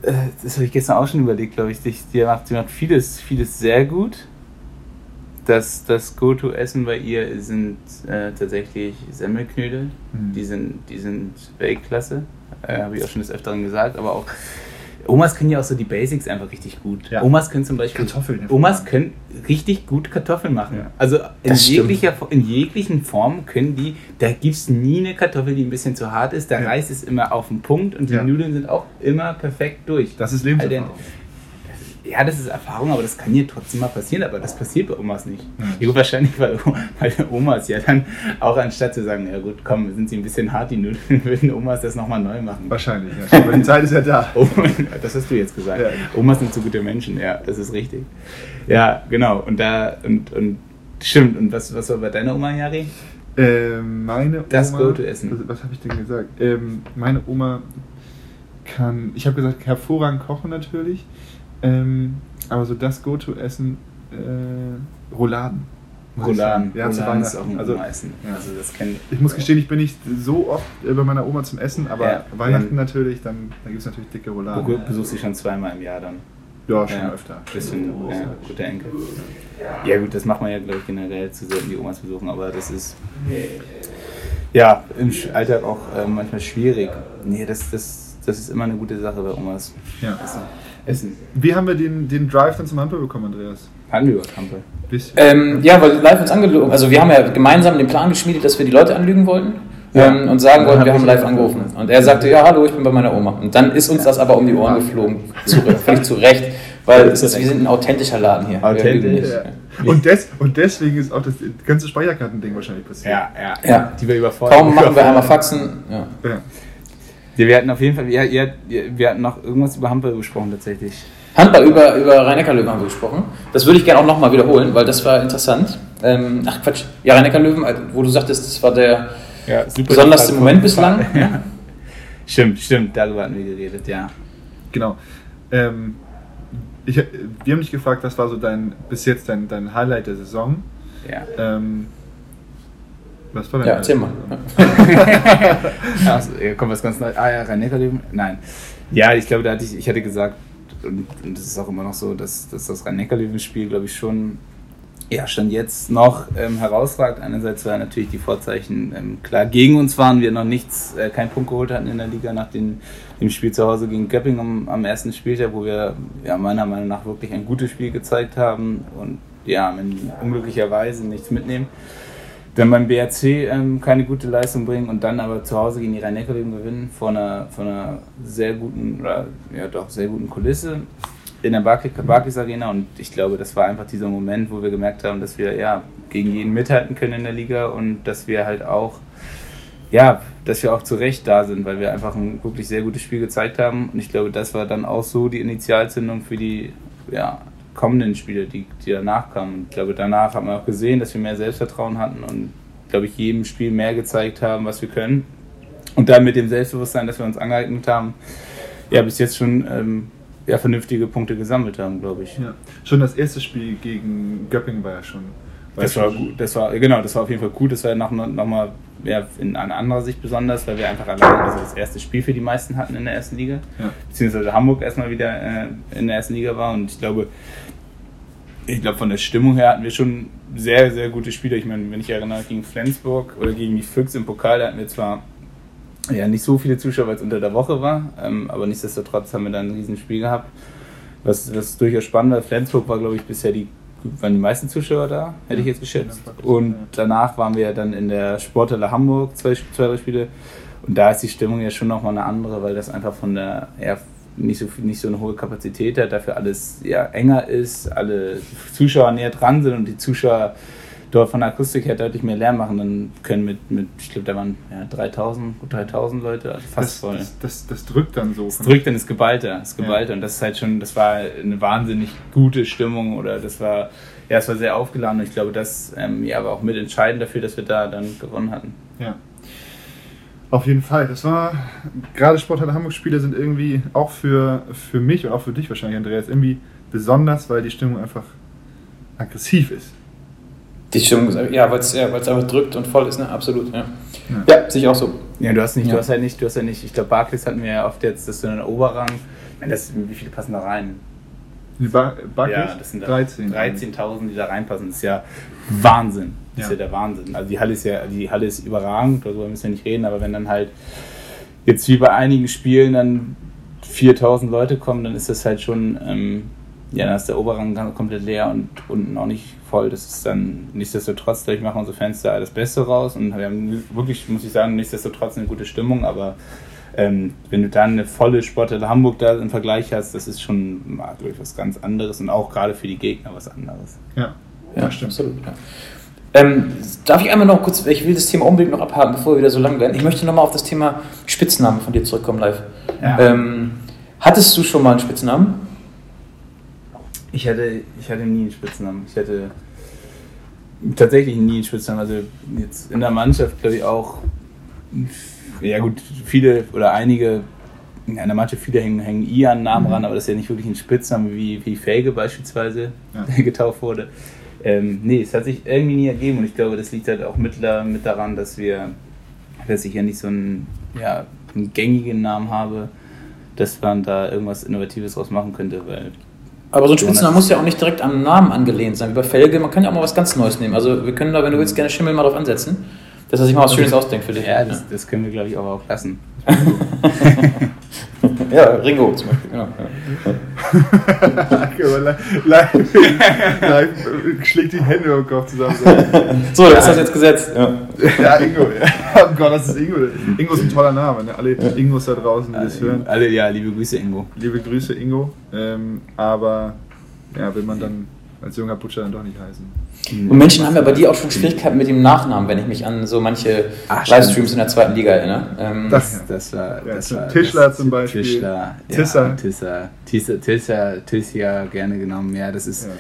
Äh, Das habe ich gestern auch schon überlegt, glaube ich. Die, die, macht, die macht vieles, vieles sehr gut. Das, das Go-To-Essen bei ihr sind äh, tatsächlich Semmelknödel. Mhm. Die, sind, die sind Weltklasse. Äh, habe ich auch schon des Öfteren gesagt. Aber auch Omas können ja auch so die Basics einfach richtig gut. Ja. Omas können zum Beispiel. Kartoffeln, Omas können richtig gut Kartoffeln machen. Ja. Also in, Das stimmt. jeglicher, in jeglichen Formen können die, da gibt es nie eine Kartoffel, die ein bisschen zu hart ist. Der Ja. Reis ist immer auf dem Punkt und die Ja. Nudeln sind auch immer perfekt durch. Das ist. Lebenserfahrung. Ja, das ist Erfahrung, aber das kann hier trotzdem mal passieren, aber das passiert bei Omas nicht. Ja. Gut, wahrscheinlich, weil, weil Omas ja dann auch anstatt zu sagen, ja gut, komm, sind sie ein bisschen hart, die Nudeln, <laughs> würden Omas das nochmal neu machen. Wahrscheinlich, ja. Aber die Zeit ist ja da. <laughs> Oh, das hast du jetzt gesagt. Ja. Omas sind so gute Menschen, ja, das ist richtig. Ja, genau. Und da, und, und stimmt. Und was, was war bei deiner Oma, Jari? Ähm, meine Das Oma. Go-To-Essen. Was, was habe ich denn gesagt? Ähm, meine Oma kann, ich habe gesagt, hervorragend kochen natürlich. Ähm, aber so das Go-To-Essen, äh, Rouladen. ich Rouladen. Ja, zu Rouladen ist auch Weihnachten. ein Also, Oma-Essen. ja. Also das kennt ich muss gestehen, ich bin nicht so oft äh, bei meiner Oma zum Essen, aber Ja. Weihnachten natürlich, dann, dann gibt es natürlich dicke Rouladen. Du besuchst sie schon zweimal im Jahr dann. Ja, schon Ja, öfter. Bisschen, ja, guter Enkel. Ja gut, das macht man ja, glaube ich, generell zu selten die Omas besuchen, aber das ist ja im Alltag auch äh, manchmal schwierig. Nee, das, das, das ist immer eine gute Sache bei Omas. Ja. Essen. Essen. Wie haben wir den, den Drive dann zum Handball bekommen, Andreas? Hatten wir über. Bisschen. Ähm, ja, weil live uns angelogen. Also wir haben ja gemeinsam den Plan geschmiedet, dass wir die Leute anlügen wollten. Ja. Ähm, und sagen wollten, wir haben live angerufen. Und er sagte, ja, hallo, ich bin bei meiner Oma. Und dann ist uns das aber um die Ohren geflogen. Zurück, völlig zu Recht. Weil es ist, wir sind ein authentischer Laden hier. Authentisch. Ja. Und, des, und deswegen ist auch das ganze Speicherkartending wahrscheinlich passiert. Ja, ja, Ja. Die wir überfordern. Kaum machen wir einmal Faxen. Ja. Ja. Ja, wir hatten auf jeden Fall, wir, ihr, wir hatten noch irgendwas über Hampel gesprochen tatsächlich. Handball über, über Rhein-Neckar-Löwen haben wir gesprochen. Das würde ich gerne auch nochmal wiederholen, weil das war interessant. Ähm, ach Quatsch, ja, Rhein-Neckar-Löwen, also, wo du sagtest, das war der Ja, super. besonderste Moment bislang. <laughs> Ja. Stimmt, stimmt, darüber hatten wir geredet, ja. Genau. Ähm, ich, wir haben dich gefragt, was war so dein bis jetzt dein, dein Highlight der Saison? Ja. Ähm, was war dein Ja, erzähl mal. <laughs> Ja, kommt was ganz Neues. Ah ja, rhein neckar Nein. Ja, ich glaube, da hatte ich, ich hatte gesagt, und, und das ist auch immer noch so, dass, dass das Rhein-Neckar-Löwen-Spiel, glaube ich, schon, ja, schon jetzt noch ähm, herausragt. Einerseits, weil natürlich die Vorzeichen ähm, klar gegen uns waren, wir noch nichts, äh, keinen Punkt geholt hatten in der Liga nach den, dem Spiel zu Hause gegen Göppingen am, am ersten Spieltag, wo wir ja, meiner Meinung nach wirklich ein gutes Spiel gezeigt haben und ja, wenn unglücklicherweise nichts mitnehmen dann beim BRC ähm, keine gute Leistung bringen und dann aber zu Hause gegen die rhein gewinnen vor einer, vor einer sehr guten, oder ja doch sehr guten Kulisse in der Barclays, Barclays Arena. Und ich glaube, das war einfach dieser Moment, wo wir gemerkt haben, dass wir ja gegen jeden mithalten können in der Liga und dass wir halt auch ja, dass wir auch zu Recht da sind, weil wir einfach ein wirklich sehr gutes Spiel gezeigt haben. Und ich glaube, das war dann auch so die Initialzündung für die ja, kommenden Spiele, die, die danach kamen. Und ich glaube, danach haben wir auch gesehen, dass wir mehr Selbstvertrauen hatten und, glaube ich, jedem Spiel mehr gezeigt haben, was wir können. Und dann mit dem Selbstbewusstsein, dass wir uns angeeignet haben, ja, bis jetzt schon ähm, ja, vernünftige Punkte gesammelt haben, glaube ich. Ja. Schon das erste Spiel gegen Göppingen war ja schon. Das war gut, das war, genau, das war auf jeden Fall gut. Das war noch, noch mal ja, in einer anderen Sicht besonders, weil wir einfach allein also das erste Spiel für die meisten hatten in der ersten Liga. Ja. Beziehungsweise Hamburg erstmal wieder äh, in der ersten Liga war. Und ich glaube, ich glaube, von der Stimmung her hatten wir schon sehr, sehr gute Spiele. Ich meine, wenn ich erinnere, gegen Flensburg oder gegen die Füchse im Pokal, da hatten wir zwar ja, nicht so viele Zuschauer, weil es unter der Woche war, ähm, aber nichtsdestotrotz haben wir da ein Riesenspiel gehabt. Was, was durchaus spannend war, Flensburg war, glaube ich, bisher die, waren die meisten Zuschauer da, hätte ich jetzt geschätzt. Und danach waren wir dann in der Sporthalle Hamburg, zwei, zwei drei Spiele. Und da ist die Stimmung ja schon nochmal eine andere, weil das einfach von der, ja, nicht so, nicht so eine hohe Kapazität hat, dafür alles ja, enger ist, alle Zuschauer näher dran sind und die Zuschauer dort von der Akustik her deutlich mehr Lärm machen, dann können mit, mit ich glaube, da waren ja, 3000, gut 3000 Leute, also fast das, voll. das, das, das drückt dann so. Das drückt dann das Geballter, das Geballter. Und das ist halt schon, das war eine wahnsinnig gute Stimmung oder das war, ja, es war sehr aufgeladen und ich glaube, das ähm, ja, war auch mitentscheidend dafür, dass wir da dann gewonnen hatten. Ja. Auf jeden Fall. Das war, gerade Sporthalle Hamburg-Spiele sind irgendwie auch für, für mich und auch für dich wahrscheinlich, Andreas, irgendwie besonders, weil die Stimmung einfach aggressiv ist. Die Stimmung, ist, ja, weil es ja, weil's einfach drückt und voll ist, ne? Absolut, ja. Ja. Ja, sehe ich auch so. Ja, du hast nicht, Ja. du hast halt nicht, du hast ja nicht, ich glaube, Barclays hatten wir ja oft jetzt, dass du in den Oberrang, das, wie viele passen da rein? Die Bar Barclays? Ja, das sind da 13. 13.000, die da reinpassen. Das ist ja Wahnsinn. Das ist Ja. ja der Wahnsinn. Also die Halle ist ja, die Halle ist überragend, darüber müssen wir nicht reden, aber wenn dann halt jetzt wie bei einigen Spielen dann 4.000 Leute kommen, dann ist das halt schon, ähm, ja, dann ist der Oberrang komplett leer und unten auch nicht voll. Das ist dann nichtsdestotrotz, dadurch machen unsere Fans da das Beste raus und wir haben wirklich, muss ich sagen, nichtsdestotrotz eine gute Stimmung, aber ähm, wenn du dann eine volle Sporthalle Hamburg da im Vergleich hast, das ist schon mal, glaub ich, was ganz anderes und auch gerade für die Gegner was anderes. Ja. Ja, stimmt. Absolut, ja. Ähm, darf ich einmal noch kurz, ich will das Thema unbedingt noch abhaken, bevor wir wieder so lang werden. Ich möchte nochmal auf das Thema Spitznamen von dir zurückkommen live. Ja. Ähm, hattest du schon mal einen Spitznamen? Ich hatte, ich hatte nie einen Spitznamen. Ich hatte tatsächlich nie einen Spitznamen. Also jetzt in der Mannschaft glaube ich auch, ja gut, viele oder einige, in der Mannschaft viele hängen, hängen Ian Namen ran, aber das ist ja nicht wirklich ein Spitzname wie, wie Felge beispielsweise, Ja. der <laughs> getauft wurde. Ähm, nee, es hat sich irgendwie nie ergeben und ich glaube, das liegt halt auch mit, mit daran, dass wir, dass ich ja nicht so einen, ja, einen gängigen Namen habe, dass man da irgendwas Innovatives draus machen könnte, weil Aber so ein. Spitzname muss ja auch nicht direkt am Namen angelehnt sein, wie bei Felge. Man kann ja auch mal was ganz Neues nehmen. Also wir können da, wenn du willst, gerne Schimmel mal drauf ansetzen, dass er sich mal was Schönes ausdenkt für dich. Ja, das, das können wir, glaube ich, auch, auch lassen. <laughs> <laughs> ja, Ringo zum Beispiel. Genau. Live, <laughs> live schlägt die Hände im Kopf zusammen. So, <laughs> das ist das jetzt gesetzt. Ja. Ja, Ingo. Ja. Oh Gott, das ist Ingo. Ingo ist ein toller Name. Ne? Alle Ingos da draußen, die das hören. Alle, ja, liebe Grüße, Ingo. Liebe Grüße, Ingo. Ähm, aber ja, will man dann als junger Butcher dann doch nicht heißen. Und Menschen haben ja bei dir auch schon Schwierigkeiten mit dem Nachnamen, wenn ich mich an so manche Ach. Livestreams in der zweiten Liga erinnere. Ähm, Das- Das war, Ja, das war Tischler das, zum Beispiel. Tischler, Tisser. Ja, Tisser, Tisser, Tisser, Tisser gerne genommen. Ja, das ist. Ja.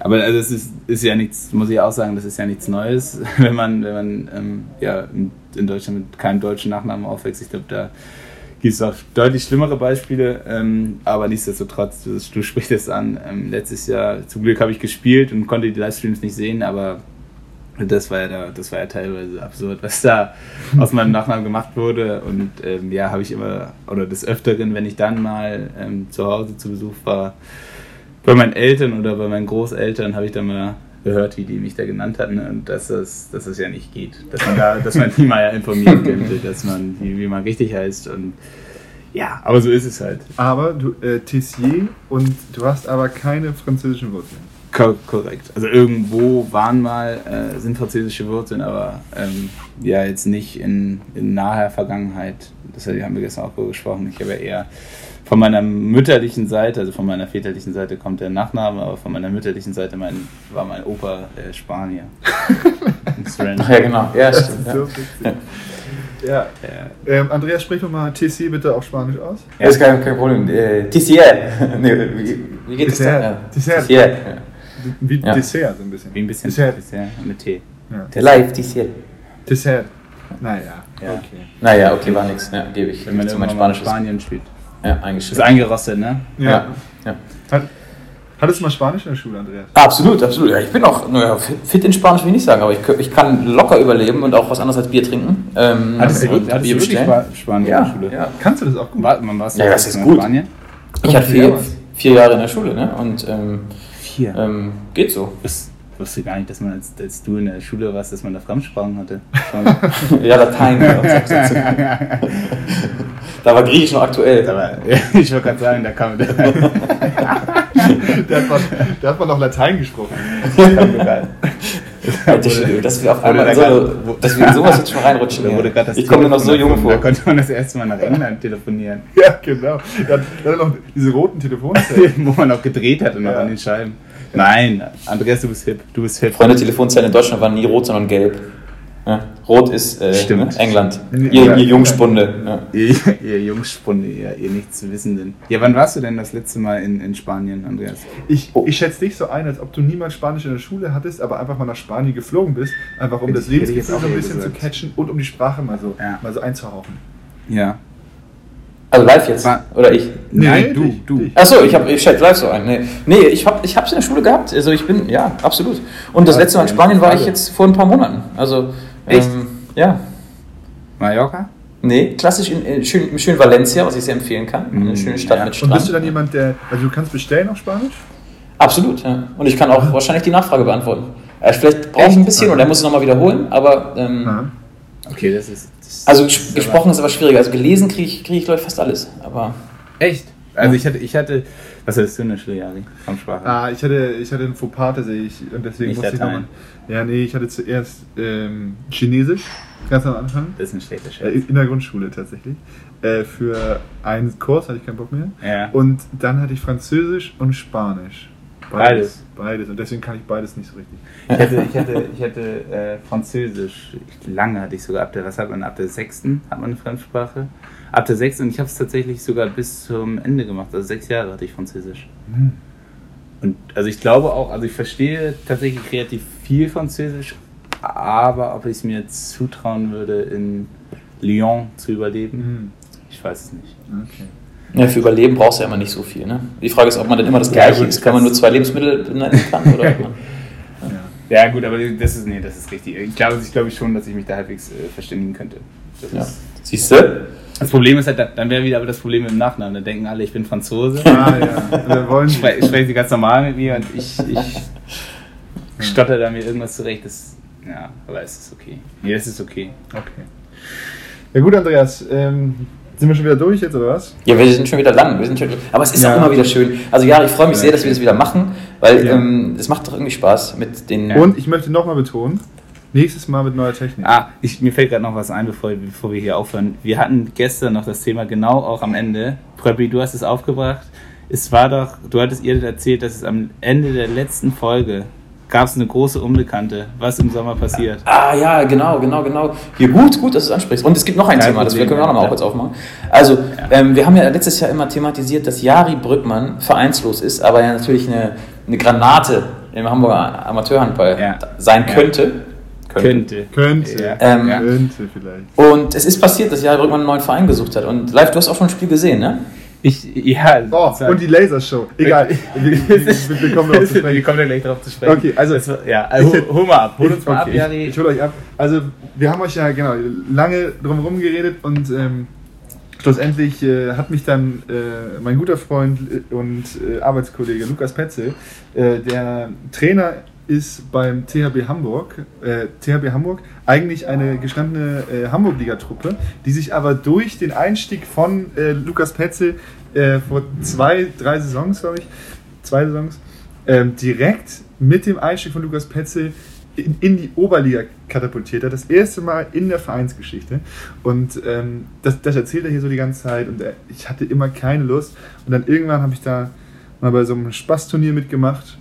Aber also es ist, ist ja nichts, muss ich auch sagen, das ist ja nichts Neues, <laughs> wenn man, wenn man ähm, ja, in, in Deutschland mit keinem deutschen Nachnamen aufwächst. Ich glaube, da gibt es auch deutlich schlimmere Beispiele, ähm, aber nichtsdestotrotz, du, du sprichst es an. Ähm, letztes Jahr, zum Glück habe ich gespielt und konnte die Livestreams nicht sehen, aber das war ja, da, das war ja teilweise absurd, was da aus meinem <laughs> Nachnamen gemacht wurde. Und ähm, ja, habe ich immer, oder des Öfteren, wenn ich dann mal ähm, zu Hause zu Besuch war, bei meinen Eltern oder bei meinen Großeltern, habe ich dann mal gehört, wie die mich da genannt hatten und dass das, dass das ja nicht geht. Dass man, da, dass man die mal ja informieren <laughs> könnte, dass man, wie, wie man richtig heißt. Und ja, aber so ist es halt. Aber du, äh, Tessier und du hast aber keine französischen Wurzeln. Ko korrekt. Also irgendwo waren mal, äh, sind französische Wurzeln, aber ähm, ja, jetzt nicht in, in naher Vergangenheit. Das haben wir gestern auch gesprochen. Ich habe ja eher von meiner mütterlichen Seite, also von meiner väterlichen Seite kommt der Nachname, aber von meiner mütterlichen Seite mein, war mein Opa äh, Spanier. <laughs> Ach ja, genau. Ja, stimmt. So Ja. Ja. Ähm, Andreas, sprich doch mal Tessier bitte auf Spanisch aus. Ja, ist kein, kein Problem. Äh, Tissier. <laughs> nee, wie, wie geht das Dessert. denn? Ja. Dessert. Wie Ja. Dessert so ein bisschen. Wie ein bisschen Dessert. Dessert mit Tee. Ja. Live Tissier. Dessert. Naja, Ja. okay. Naja, okay, war nix. Ja, gebe ich. Wenn man zu mein in Spanisches. Spanien spielt. Ja, Ist eingeschrieben. eingerostet, ne? Ja. ja. Hat, hattest du mal Spanisch in der Schule, Andreas? Absolut, absolut. Ja, ich bin auch naja, fit in Spanisch, will ich nicht sagen, aber ich, ich kann locker überleben und auch was anderes als Bier trinken. Ähm, Hattest du, hattest Bier du wirklich bestellen. Spanisch in Ja, der Schule? ja. Kannst du das auch gut? War, man warst Ja, das in ist gut. Spanien? Ich hatte vier, vier Jahre in der Schule ne? und ähm, Vier. ähm, geht so. Ich wusste gar nicht, dass man, als, als du in der Schule warst, dass man da Fremdsprachen hatte. <laughs> Ja, Latein. da war Griechisch noch aktuell. Aber <laughs> ich wollte gerade sagen, da kam da <laughs> Da hat man, da hat man noch Latein gesprochen. sogar- <laughs> Dass wir auf einmal so, grad- dass wir in sowas jetzt schon reinrutschen. <laughs> ich komme mir noch so jung vor. Da konnte man das erste Mal nach <laughs> England telefonieren. Ja, genau. Da hat da hat noch diese roten Telefonzellen. Wo man auch gedreht hatte noch Ja. an den Scheiben. Nein, Andreas, du bist hip. Du bist hip. Freunde, Telefonzellen in Deutschland waren nie rot, sondern gelb. Ja. Rot ist äh, Stimmt. ne? England. Ja. Ihr, ihr Jungspunde. Ja. Ihr, ihr Jungspunde, ihr, ihr Nichtswissenden. Ja, wann warst du denn das letzte Mal in, in Spanien, Andreas? Ich, Oh. ich schätze dich so ein, als ob du niemals Spanisch in der Schule hattest, aber einfach mal nach Spanien geflogen bist, einfach um das ich- jetzt Lebensgefühl so ein bisschen zu gesagt. catchen und um die Sprache mal so, Ja. mal so einzuhauchen. Ja. Also live jetzt? War- Oder ich? Nein, du, dich, du. Achso, ich, hab- ich schätze live so ein. Nee, nee ich habe ich hab's in der Schule gehabt. Also ich bin, ja, absolut. Und das Ja, letzte Mal in Spanien war ich jetzt vor ein paar Monaten. Also, Echt? Ähm, ja. Mallorca? Nee, klassisch in, in schön, in schön Valencia, was ich sehr empfehlen kann. Eine Mm, schöne Stadt ja. mit Und Strand. bist du dann jemand, der, also du kannst bestellen auf Spanisch? Absolut, ja. Und ich kann auch wahrscheinlich die Nachfrage beantworten. Äh, vielleicht brauche ich ein bisschen oder muss es nochmal wiederholen, aber ähm, Ja. Okay, das ist. Das also ist gesprochen ist aber schwieriger. Also gelesen kriege ich, krieg ich glaube ich fast alles. Aber Echt? Also ich hatte, ich hatte, was hattest du in der Schule, Jari? Kampfsprache. Ah, ich hatte, ich hatte einen Fauxpas tatsächlich und deswegen Nicht musste ich Latein. nochmal. Ja, nee, ich hatte zuerst ähm, Chinesisch, ganz am Anfang. Das ist ein schlechter Äh, Scherz. in der Grundschule tatsächlich. Äh, für einen Kurs hatte ich keinen Bock mehr. Ja. Und dann hatte ich Französisch und Spanisch. Beides. Beides. Und deswegen kann ich beides nicht so richtig. Ich hatte, ich hatte, ich hatte äh, Französisch, ich, lange hatte ich sogar ab der, was hat man, ab der sechsten hat man eine Fremdsprache. Ab der sechsten und ich habe es tatsächlich sogar bis zum Ende gemacht, also sechs Jahre hatte ich Französisch. Und also ich glaube auch, also ich verstehe tatsächlich relativ viel Französisch, aber ob ich es mir zutrauen würde, in Lyon zu überleben, Hm. ich weiß es nicht. Okay. ja, für Überleben brauchst du ja immer nicht so viel. Ne? Die Frage ist, ob man dann immer das Ja, Gleiche gut, ist. Kann man nur zwei Lebensmittel benennen kann? Oder? <laughs> Ja. Ja gut, aber das ist, nee, das ist richtig. Ich glaube, ich glaube schon, dass ich mich da halbwegs äh, verständigen könnte. Das ja. ist, Siehst du? Das Problem ist halt, da- dann wäre wieder aber das Problem im Nachnamen. Dann denken alle, ich bin Franzose. Ah, ja. Dann wollen sie. Spre sprechen sie ganz normal mit mir und ich, ich stotter da mir irgendwas zurecht. Das, ja, aber es ist okay. Nee, das ist okay. Okay. Ja, gut, Andreas. Ähm, sind wir schon wieder durch jetzt, oder was? Ja, wir sind schon wieder lang. Wir sind schon, aber es ist Ja. auch immer wieder schön. Also ja, ich freue mich sehr, dass wir das wieder machen, weil Ja. ähm, es macht doch irgendwie Spaß mit den. Und ich möchte nochmal betonen: nächstes Mal mit neuer Technik. Ah, ich, mir fällt gerade noch was ein, bevor, bevor wir hier aufhören. Wir hatten gestern noch das Thema genau auch am Ende. Pröppi, du hast es aufgebracht. Es war doch, du hattest ihr erzählt, dass es am Ende der letzten Folge gab es eine große Unbekannte, was im Sommer passiert. Ah ja, genau, genau, genau. Hier gut, gut, dass du es ansprichst. Und es gibt noch ein Kein Thema, das wir Problem, können wir auch noch mal ja. kurz aufmachen. Also, ähm, wir haben ja letztes Jahr immer thematisiert, dass Jari Brückmann vereinslos ist, aber ja natürlich eine, eine Granate im Hamburger Amateurhandball Ja. sein Ja. Könnte. Könnte. Könnte. Ja. Ähm, ja. Könnte vielleicht. Und es ist passiert, dass Jari Brückmann einen neuen Verein gesucht hat. Und live, du hast auch schon ein Spiel gesehen, ne? Ich, ja. Oh, und die Lasershow. Egal. <laughs> Wir, wir, wir, kommen <laughs> Wir kommen da gleich drauf zu sprechen. Okay, also- Das war, ja, also hol, hol mal ab. Hol uns mal ab, Okay, Jari. Ich, ich hole euch ab. Also, wir haben euch ja genau lange drumherum geredet und ähm, schlussendlich äh, hat mich dann äh, mein guter Freund und äh, Arbeitskollege Lukas Petzel, äh, der Trainer ist beim THB Hamburg, äh, THB Hamburg, eigentlich eine gestandene äh, Hamburg-Liga-Truppe, die sich aber durch den Einstieg von äh, Lukas Petzel äh, vor zwei, drei Saisons, glaube ich, zwei Saisons, ähm, direkt mit dem Einstieg von Lukas Petzel in, in die Oberliga katapultiert hat. Das erste Mal in der Vereinsgeschichte. Und ähm, das, das erzählt er hier so die ganze Zeit. Und er, ich hatte immer keine Lust. Und dann irgendwann habe ich da mal bei so einem Spaßturnier mitgemacht.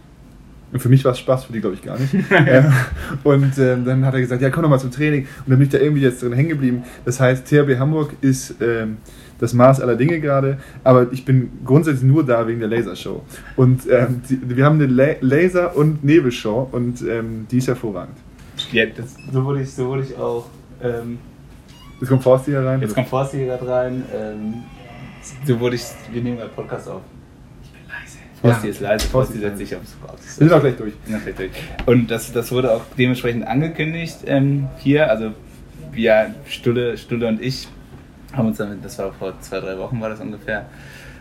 Und für mich war es Spaß, für die glaube ich gar nicht. <laughs> Und ähm, dann hat er gesagt, ja komm doch mal zum Training. Und dann bin ich da irgendwie jetzt drin hängen geblieben. Das heißt, THB Hamburg ist ähm, das Maß aller Dinge gerade, aber ich bin grundsätzlich nur da wegen der Lasershow. Und ähm, die, wir haben eine La Laser- und Nebelshow und ähm, die ist hervorragend. Ja, das, so, wurde ich, so wurde ich auch. Ähm, Jetzt kommt Forst hier rein. jetzt kommt Forsti hier gerade rein. Ähm, so wurde ich. Wir nehmen gerade Podcast auf. Forsti Ja. ist leise. Ist setzt sich aufs Wir sind auch gleich durch. Vielleicht durch. Und das, das wurde auch dementsprechend angekündigt ähm, hier. Also wir, Stulle, Stulle und ich, haben uns damit, das war vor zwei, drei Wochen war das ungefähr,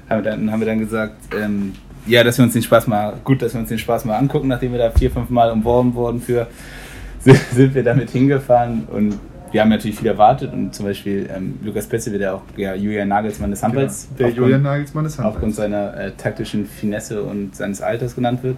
haben wir dann, haben wir dann gesagt, ähm, ja, dass wir uns den Spaß mal, gut, dass wir uns den Spaß mal angucken, nachdem wir da vier, fünf Mal umworben wurden für, sind, <laughs> sind wir damit hingefahren und wir haben natürlich viel erwartet und zum Beispiel ähm, Lukas Petze wird ja auch ja, Julian Nagelsmann des Handballs. Genau. Der aufgrund- Julian Nagelsmann ist aufgrund Handball. seiner äh, taktischen Finesse und seines Alters genannt wird.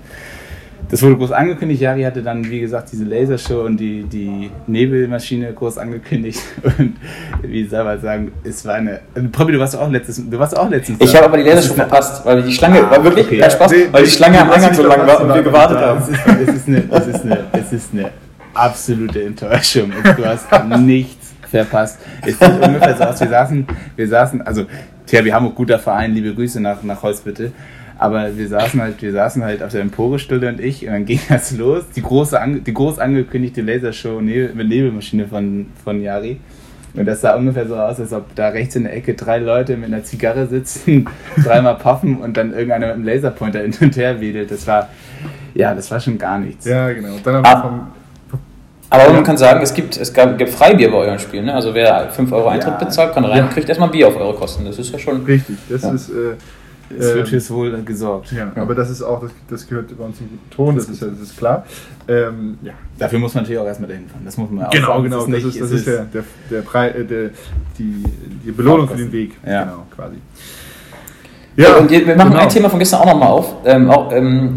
Das wurde groß angekündigt. Jari hatte dann, wie gesagt, diese Lasershow und die, die Nebelmaschine groß angekündigt. <laughs> Und wie soll man sagen, es war eine. Probi, du warst auch letztes, du warst auch letztens. Ich habe aber die Lasershow verpasst, weil die Schlange, war wirklich, okay. Spaß, Nee, weil die Schlange am Eingang so lang war und wir gewartet haben. Es ist, es, ist eine, es, ist eine, es ist eine absolute Enttäuschung. Du hast <laughs> nichts verpasst. Es sieht ungefähr so aus. Wir saßen, wir saßen, also THW Hamburg, guter Verein, liebe Grüße nach, nach Holzbitte. Aber wir saßen halt, wir saßen halt auf der Emporestunde und ich und dann ging das los. Die große, die groß angekündigte Lasershow Nebel, mit Nebelmaschine von, von Yari. Und das sah ungefähr so aus, als ob da rechts in der Ecke drei Leute mit einer Zigarre sitzen, <laughs> dreimal puffen und dann irgendeiner mit einem Laserpointer hin und her wedelt. Das war, ja, das war schon gar nichts. Ja, genau. Und dann haben Ah. wir vom, Aber man kann sagen, es gibt, es gab, gibt Freibier bei euren Spielen. Ne? Also wer 5 Euro Eintritt Ja. bezahlt, kann rein Ja. und kriegt erstmal Bier auf eure Kosten. Das ist ja schon. richtig, das Ja. ist. Äh, Es wird ähm, fürs Wohl gesorgt. ja, aber das ist auch, das, das gehört bei uns zum Ton, das ist, ja- das ist klar. Ähm, ja. Dafür muss man natürlich auch erstmal dahin fahren. Das muss man auch Genau, sagen. genau. Das nicht- ist, das es ist der, der, der, Prei, äh, der die, die Belohnung für den Weg. Ja. Genau, quasi. Ja, und wir machen genau. ein Thema von gestern auch nochmal auf. Ähm, auch, ähm,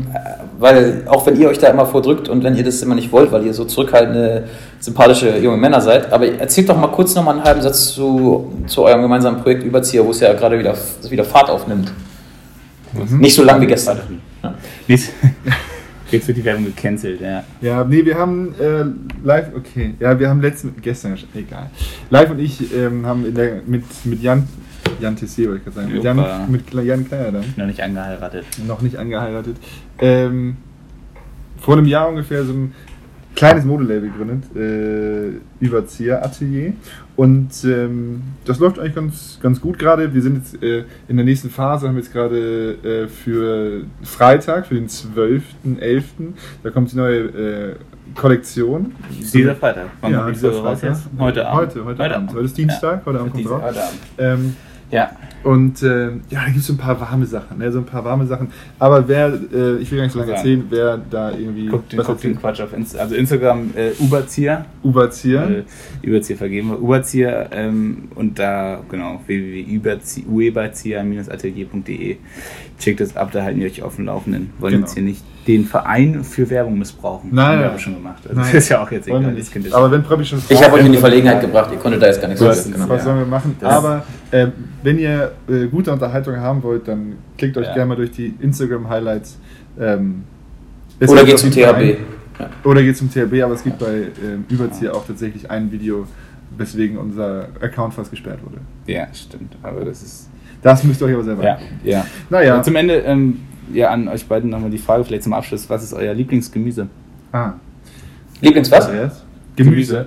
weil, auch wenn ihr euch da immer vordrückt und wenn ihr das immer nicht wollt, weil ihr so zurückhaltende, sympathische junge Männer seid. Aber erzählt doch mal kurz nochmal einen halben Satz zu, zu eurem gemeinsamen Projekt Überzieher, wo es ja gerade wieder, wieder Fahrt aufnimmt. Mhm. Nicht so lang wie gestern. Ja. Nicht- <laughs> Jetzt wird die Werbung gecancelt, ja. Ja, nee, wir haben äh, live, okay, ja, wir haben letzten, gestern, egal. Live und ich ähm, haben in der, mit, mit Jan, Jan Tessier wollte ich gerade sagen, mit Jan, mit Jan Kleierdam, Noch nicht angeheiratet. noch nicht angeheiratet, ähm, vor einem Jahr ungefähr so ein kleines Modelabel gegründet, äh, Überzieher Atelier. Und ähm, das läuft eigentlich ganz, ganz gut gerade. Wir sind jetzt äh, in der nächsten Phase, haben jetzt gerade äh, für Freitag, für den 12.11., da kommt die neue äh, Kollektion. Dieser Freitag. Wann Ja, dieser raus Freitag. Heute Abend. Heute, heute, Abend. Heute ist Dienstag, heute Abend kommt drauf. heute Abend. Ähm, Ja. und äh, ja, da gibt es so ein paar warme Sachen, ne? so ein paar warme Sachen. Aber wer, äh, ich will gar nicht so lange erzählen, wer da irgendwie Guckt den, was guckt den. Quatsch auf Insta also Instagram äh, Uberzieher. Uberzieher. Äh, Überzieher vergeben wir. Uberzieher ähm, und da, genau, www.ueberzieher-atelier.de. Checkt das ab, da halten wir euch auf dem Laufenden. Wollen Genau. jetzt hier nicht den Verein für Werbung missbrauchen. Nein, Haben wir aber schon gemacht. Also Nein. das <laughs> ist ja auch jetzt egal. Aber wenn Pröppi schon Ich habe euch in die Verlegenheit gebracht, ihr konntet da jetzt gar nichts was, sagen. was sollen wir machen? Das- Aber äh, wenn ihr äh, gute Unterhaltung haben wollt, dann klickt euch Ja. gerne mal durch die Instagram-Highlights. Ähm, Oder geht zum THB. ein- Oder geht zum THB, aber es gibt bei ähm, Überzieher auch tatsächlich ein Video, weswegen unser Account fast gesperrt wurde. Ja, stimmt. Aber das ist. Das müsst ihr euch aber selber Ja, ja. Naja, Und zum Ende, ähm, ja, an euch beiden nochmal die Frage vielleicht zum Abschluss. Was ist euer Lieblingsgemüse? Ah, Lieblings was? Andreas? Gemüse.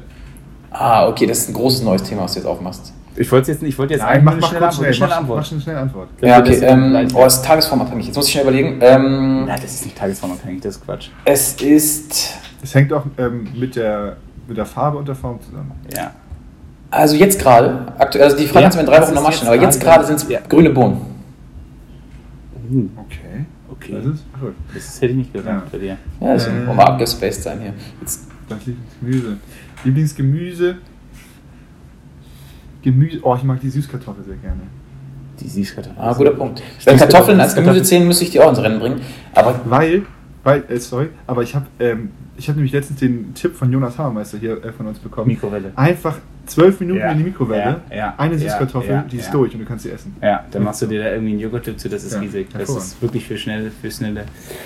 Ah, okay, das ist ein großes neues Thema, was du jetzt aufmachst. Ich wollte jetzt nicht, ich wollte jetzt Nein, mach, eine mach schnelle Antwort. schnell. Eine schnelle Mach, Antwort. mach eine schnelle Antwort. Ja, das okay, ist ähm, oh, es ist tagesformabhängig. Jetzt muss ich schnell überlegen. Ähm, Nein, das ist nicht tagesformabhängig, das ist Quatsch. es ist, Es hängt auch ähm, mit, der, mit der Farbe und der Form zusammen. Ja. also jetzt gerade, aktuell, also die Frage Ja, kannst du mir in drei Wochen nochmal stellen, aber jetzt gerade- sind es Ja. grüne Bohnen. Uh, Okay. okay. Das ist gut. Das hätte ich nicht gedacht Ja. bei dir. Ja, das Äh. wir abgespaced sein hier. Jetzt, Das Lieblingsgemüse. Lieblingsgemüse. Gemüse. Oh, ich mag die Süßkartoffel sehr gerne. Die Süßkartoffel. ah, guter Punkt. Wenn Kartoffeln als Gemüse zählen, müsste ich die auch ins Rennen bringen. Aber Weil, weil, äh, sorry, aber ich habe ähm, ich hab nämlich letztens den Tipp von Jonas Hammermeister hier äh, von uns bekommen. Mikrowelle. Einfach zwölf Minuten Ja, in die Mikrowelle, ja, ja, eine Süßkartoffel, ja, die ist ja. durch und du kannst sie essen. Ja, dann machst du dir da irgendwie einen Joghurt zu, das ist Ja, riesig. Das ist wirklich für schnell, für schnelle.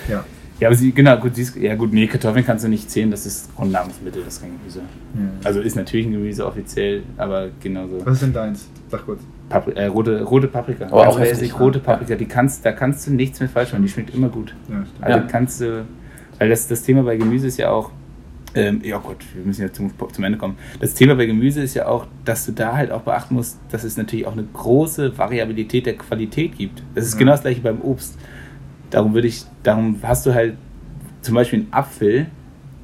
Ja. Ja, aber sie, genau, gut, siehst, ja gut, nee, Kartoffeln kannst du nicht zählen, das ist Grundnahrungsmittel, das ist kein Gemüse. Also ist natürlich ein Gemüse offiziell, aber genauso. Was ist denn deins? Sag kurz. Papri äh, rote, rote Paprika. Aber auch heftig, rote ja. Paprika, die kannst, da kannst du nichts mit falsch machen, die schmeckt immer gut. Ja. Also Ja. kannst du, weil das, das Thema bei Gemüse ist ja auch, ähm, ja Gott, wir müssen ja zum, zum Ende kommen. Das Thema bei Gemüse ist ja auch, dass du da halt auch beachten musst, dass es natürlich auch eine große Variabilität der Qualität gibt. Das ist Ja. genau das gleiche beim Obst. Darum würde ich, darum hast du halt zum Beispiel einen Apfel,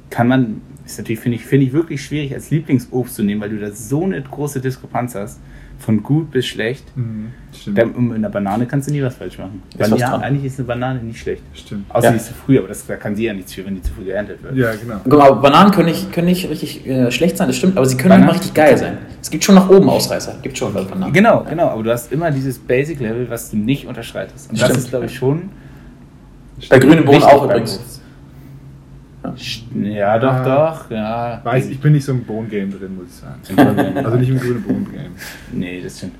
kann man, ist natürlich, finde ich, finde ich wirklich schwierig als Lieblingsobst zu nehmen, weil du da so eine große Diskrepanz hast, von gut bis schlecht. Mhm, stimmt. Da, um, in einer Banane kannst du nie was falsch machen. Ist was ja, dran. eigentlich ist eine Banane nicht schlecht. Stimmt. Außer Ja. die ist zu früh, aber das, da kann sie ja nichts für, wenn die zu früh geerntet wird. Ja, genau. Guck mal, Bananen können nicht, können nicht richtig äh, schlecht sein, das stimmt, aber sie können Bananen- immer richtig geil sein. Es gibt schon nach oben Ausreißer. Gibt schon bei Bananen. Genau, genau, aber du hast immer dieses Basic-Level, was du nicht unterschreitest. Und das Stimmt. ist, glaube ich, schon. Bei Bohnen wichtig auch übrigens. Ja, doch, doch, ja. Weiß, ich bin nicht so im Bohnen-Game drin, muss ich sagen. Also nicht im grünen Bohnen-Game. Nee, das stimmt.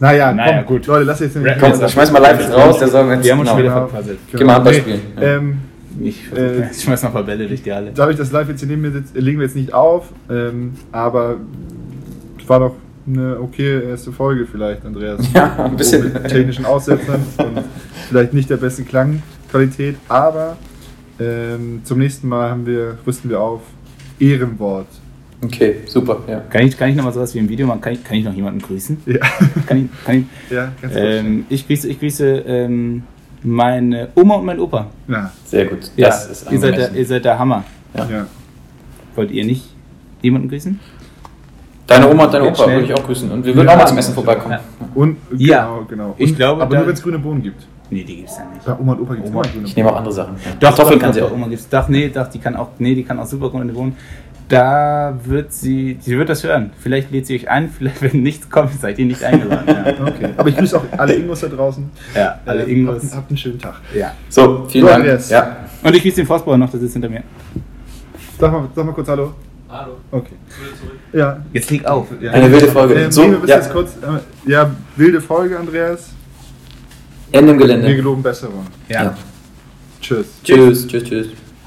Naja, Naja, komm, gut. Leute, lass jetzt nicht Komm, Komm, schmeiß mal live jetzt raus, der sagen wir jetzt. Wir haben uns schon wieder genau. verpasselt. Geh mal Handball spielen. Ähm, Ich, Äh, ich schmeiß noch ein paar Bälle durch die Halle. dadurch, dass live jetzt hier neben mir sitzt, legen wir jetzt nicht auf, ähm, aber es war doch eine okay erste Folge vielleicht, Andreas. <laughs> Ja, ein bisschen. Mit technischen Aussetzern und vielleicht nicht der besten Klangqualität, aber ähm, zum nächsten Mal haben wir, rüsten wir auf Ehrenwort. Okay, super. Ja. Kann ich, kann ich noch mal sowas wie im Video machen? Kann ich, kann ich noch jemanden grüßen? Ja, Kann ich, kann ich, ja ganz ähm, ich grüße, ich grüße ähm, meine Oma und meinen Opa. Ja, Sehr gut. Ja, Das ist ihr, seid der, ihr seid der Hammer. ja. Wollt ihr nicht jemanden grüßen? Deine Oma und dein Jetzt Opa würde ich auch grüßen. Und wir würden auch mal zum Essen vorbeikommen. Ja. Und Ja. genau, genau. Ich und, glaube, aber nur wenn es grüne Bohnen gibt. Nee, die gibt's ja nicht. Bei Oma und Opa gibt es Oma- immer Ich nehme auch andere Sachen. Doch, Kartoffeln kann sie auch. Oma gibt's. Doch, nee, doch, die kann auch, nee, die kann auch super gut wohnen. Da wird sie, sie wird das hören. Vielleicht lädt sie euch ein, <laughs> vielleicht, wenn nichts kommt, seid ihr nicht eingeladen. <laughs> Ja, Okay. Aber ich grüße auch alle Ingos da draußen. ja alle Ähm, Ingos. Habt, habt einen schönen Tag. Ja. So, vielen So, Dank. Andreas. Ja. Und ich grüße den Forstbauer noch, der sitzt hinter mir. Sag mal, sag mal kurz Hallo. Hallo. Okay. Ja. Jetzt leg auf. ja. Eine wilde Folge. Ähm, So, nee, wir müssen ja. jetzt kurz. Äh, ja, wilde Folge, Andreas. Ende im Wir Gelände. geloben Besserung. Ja. Ja. Tschüss. Tschüss, tschüss, tschüss.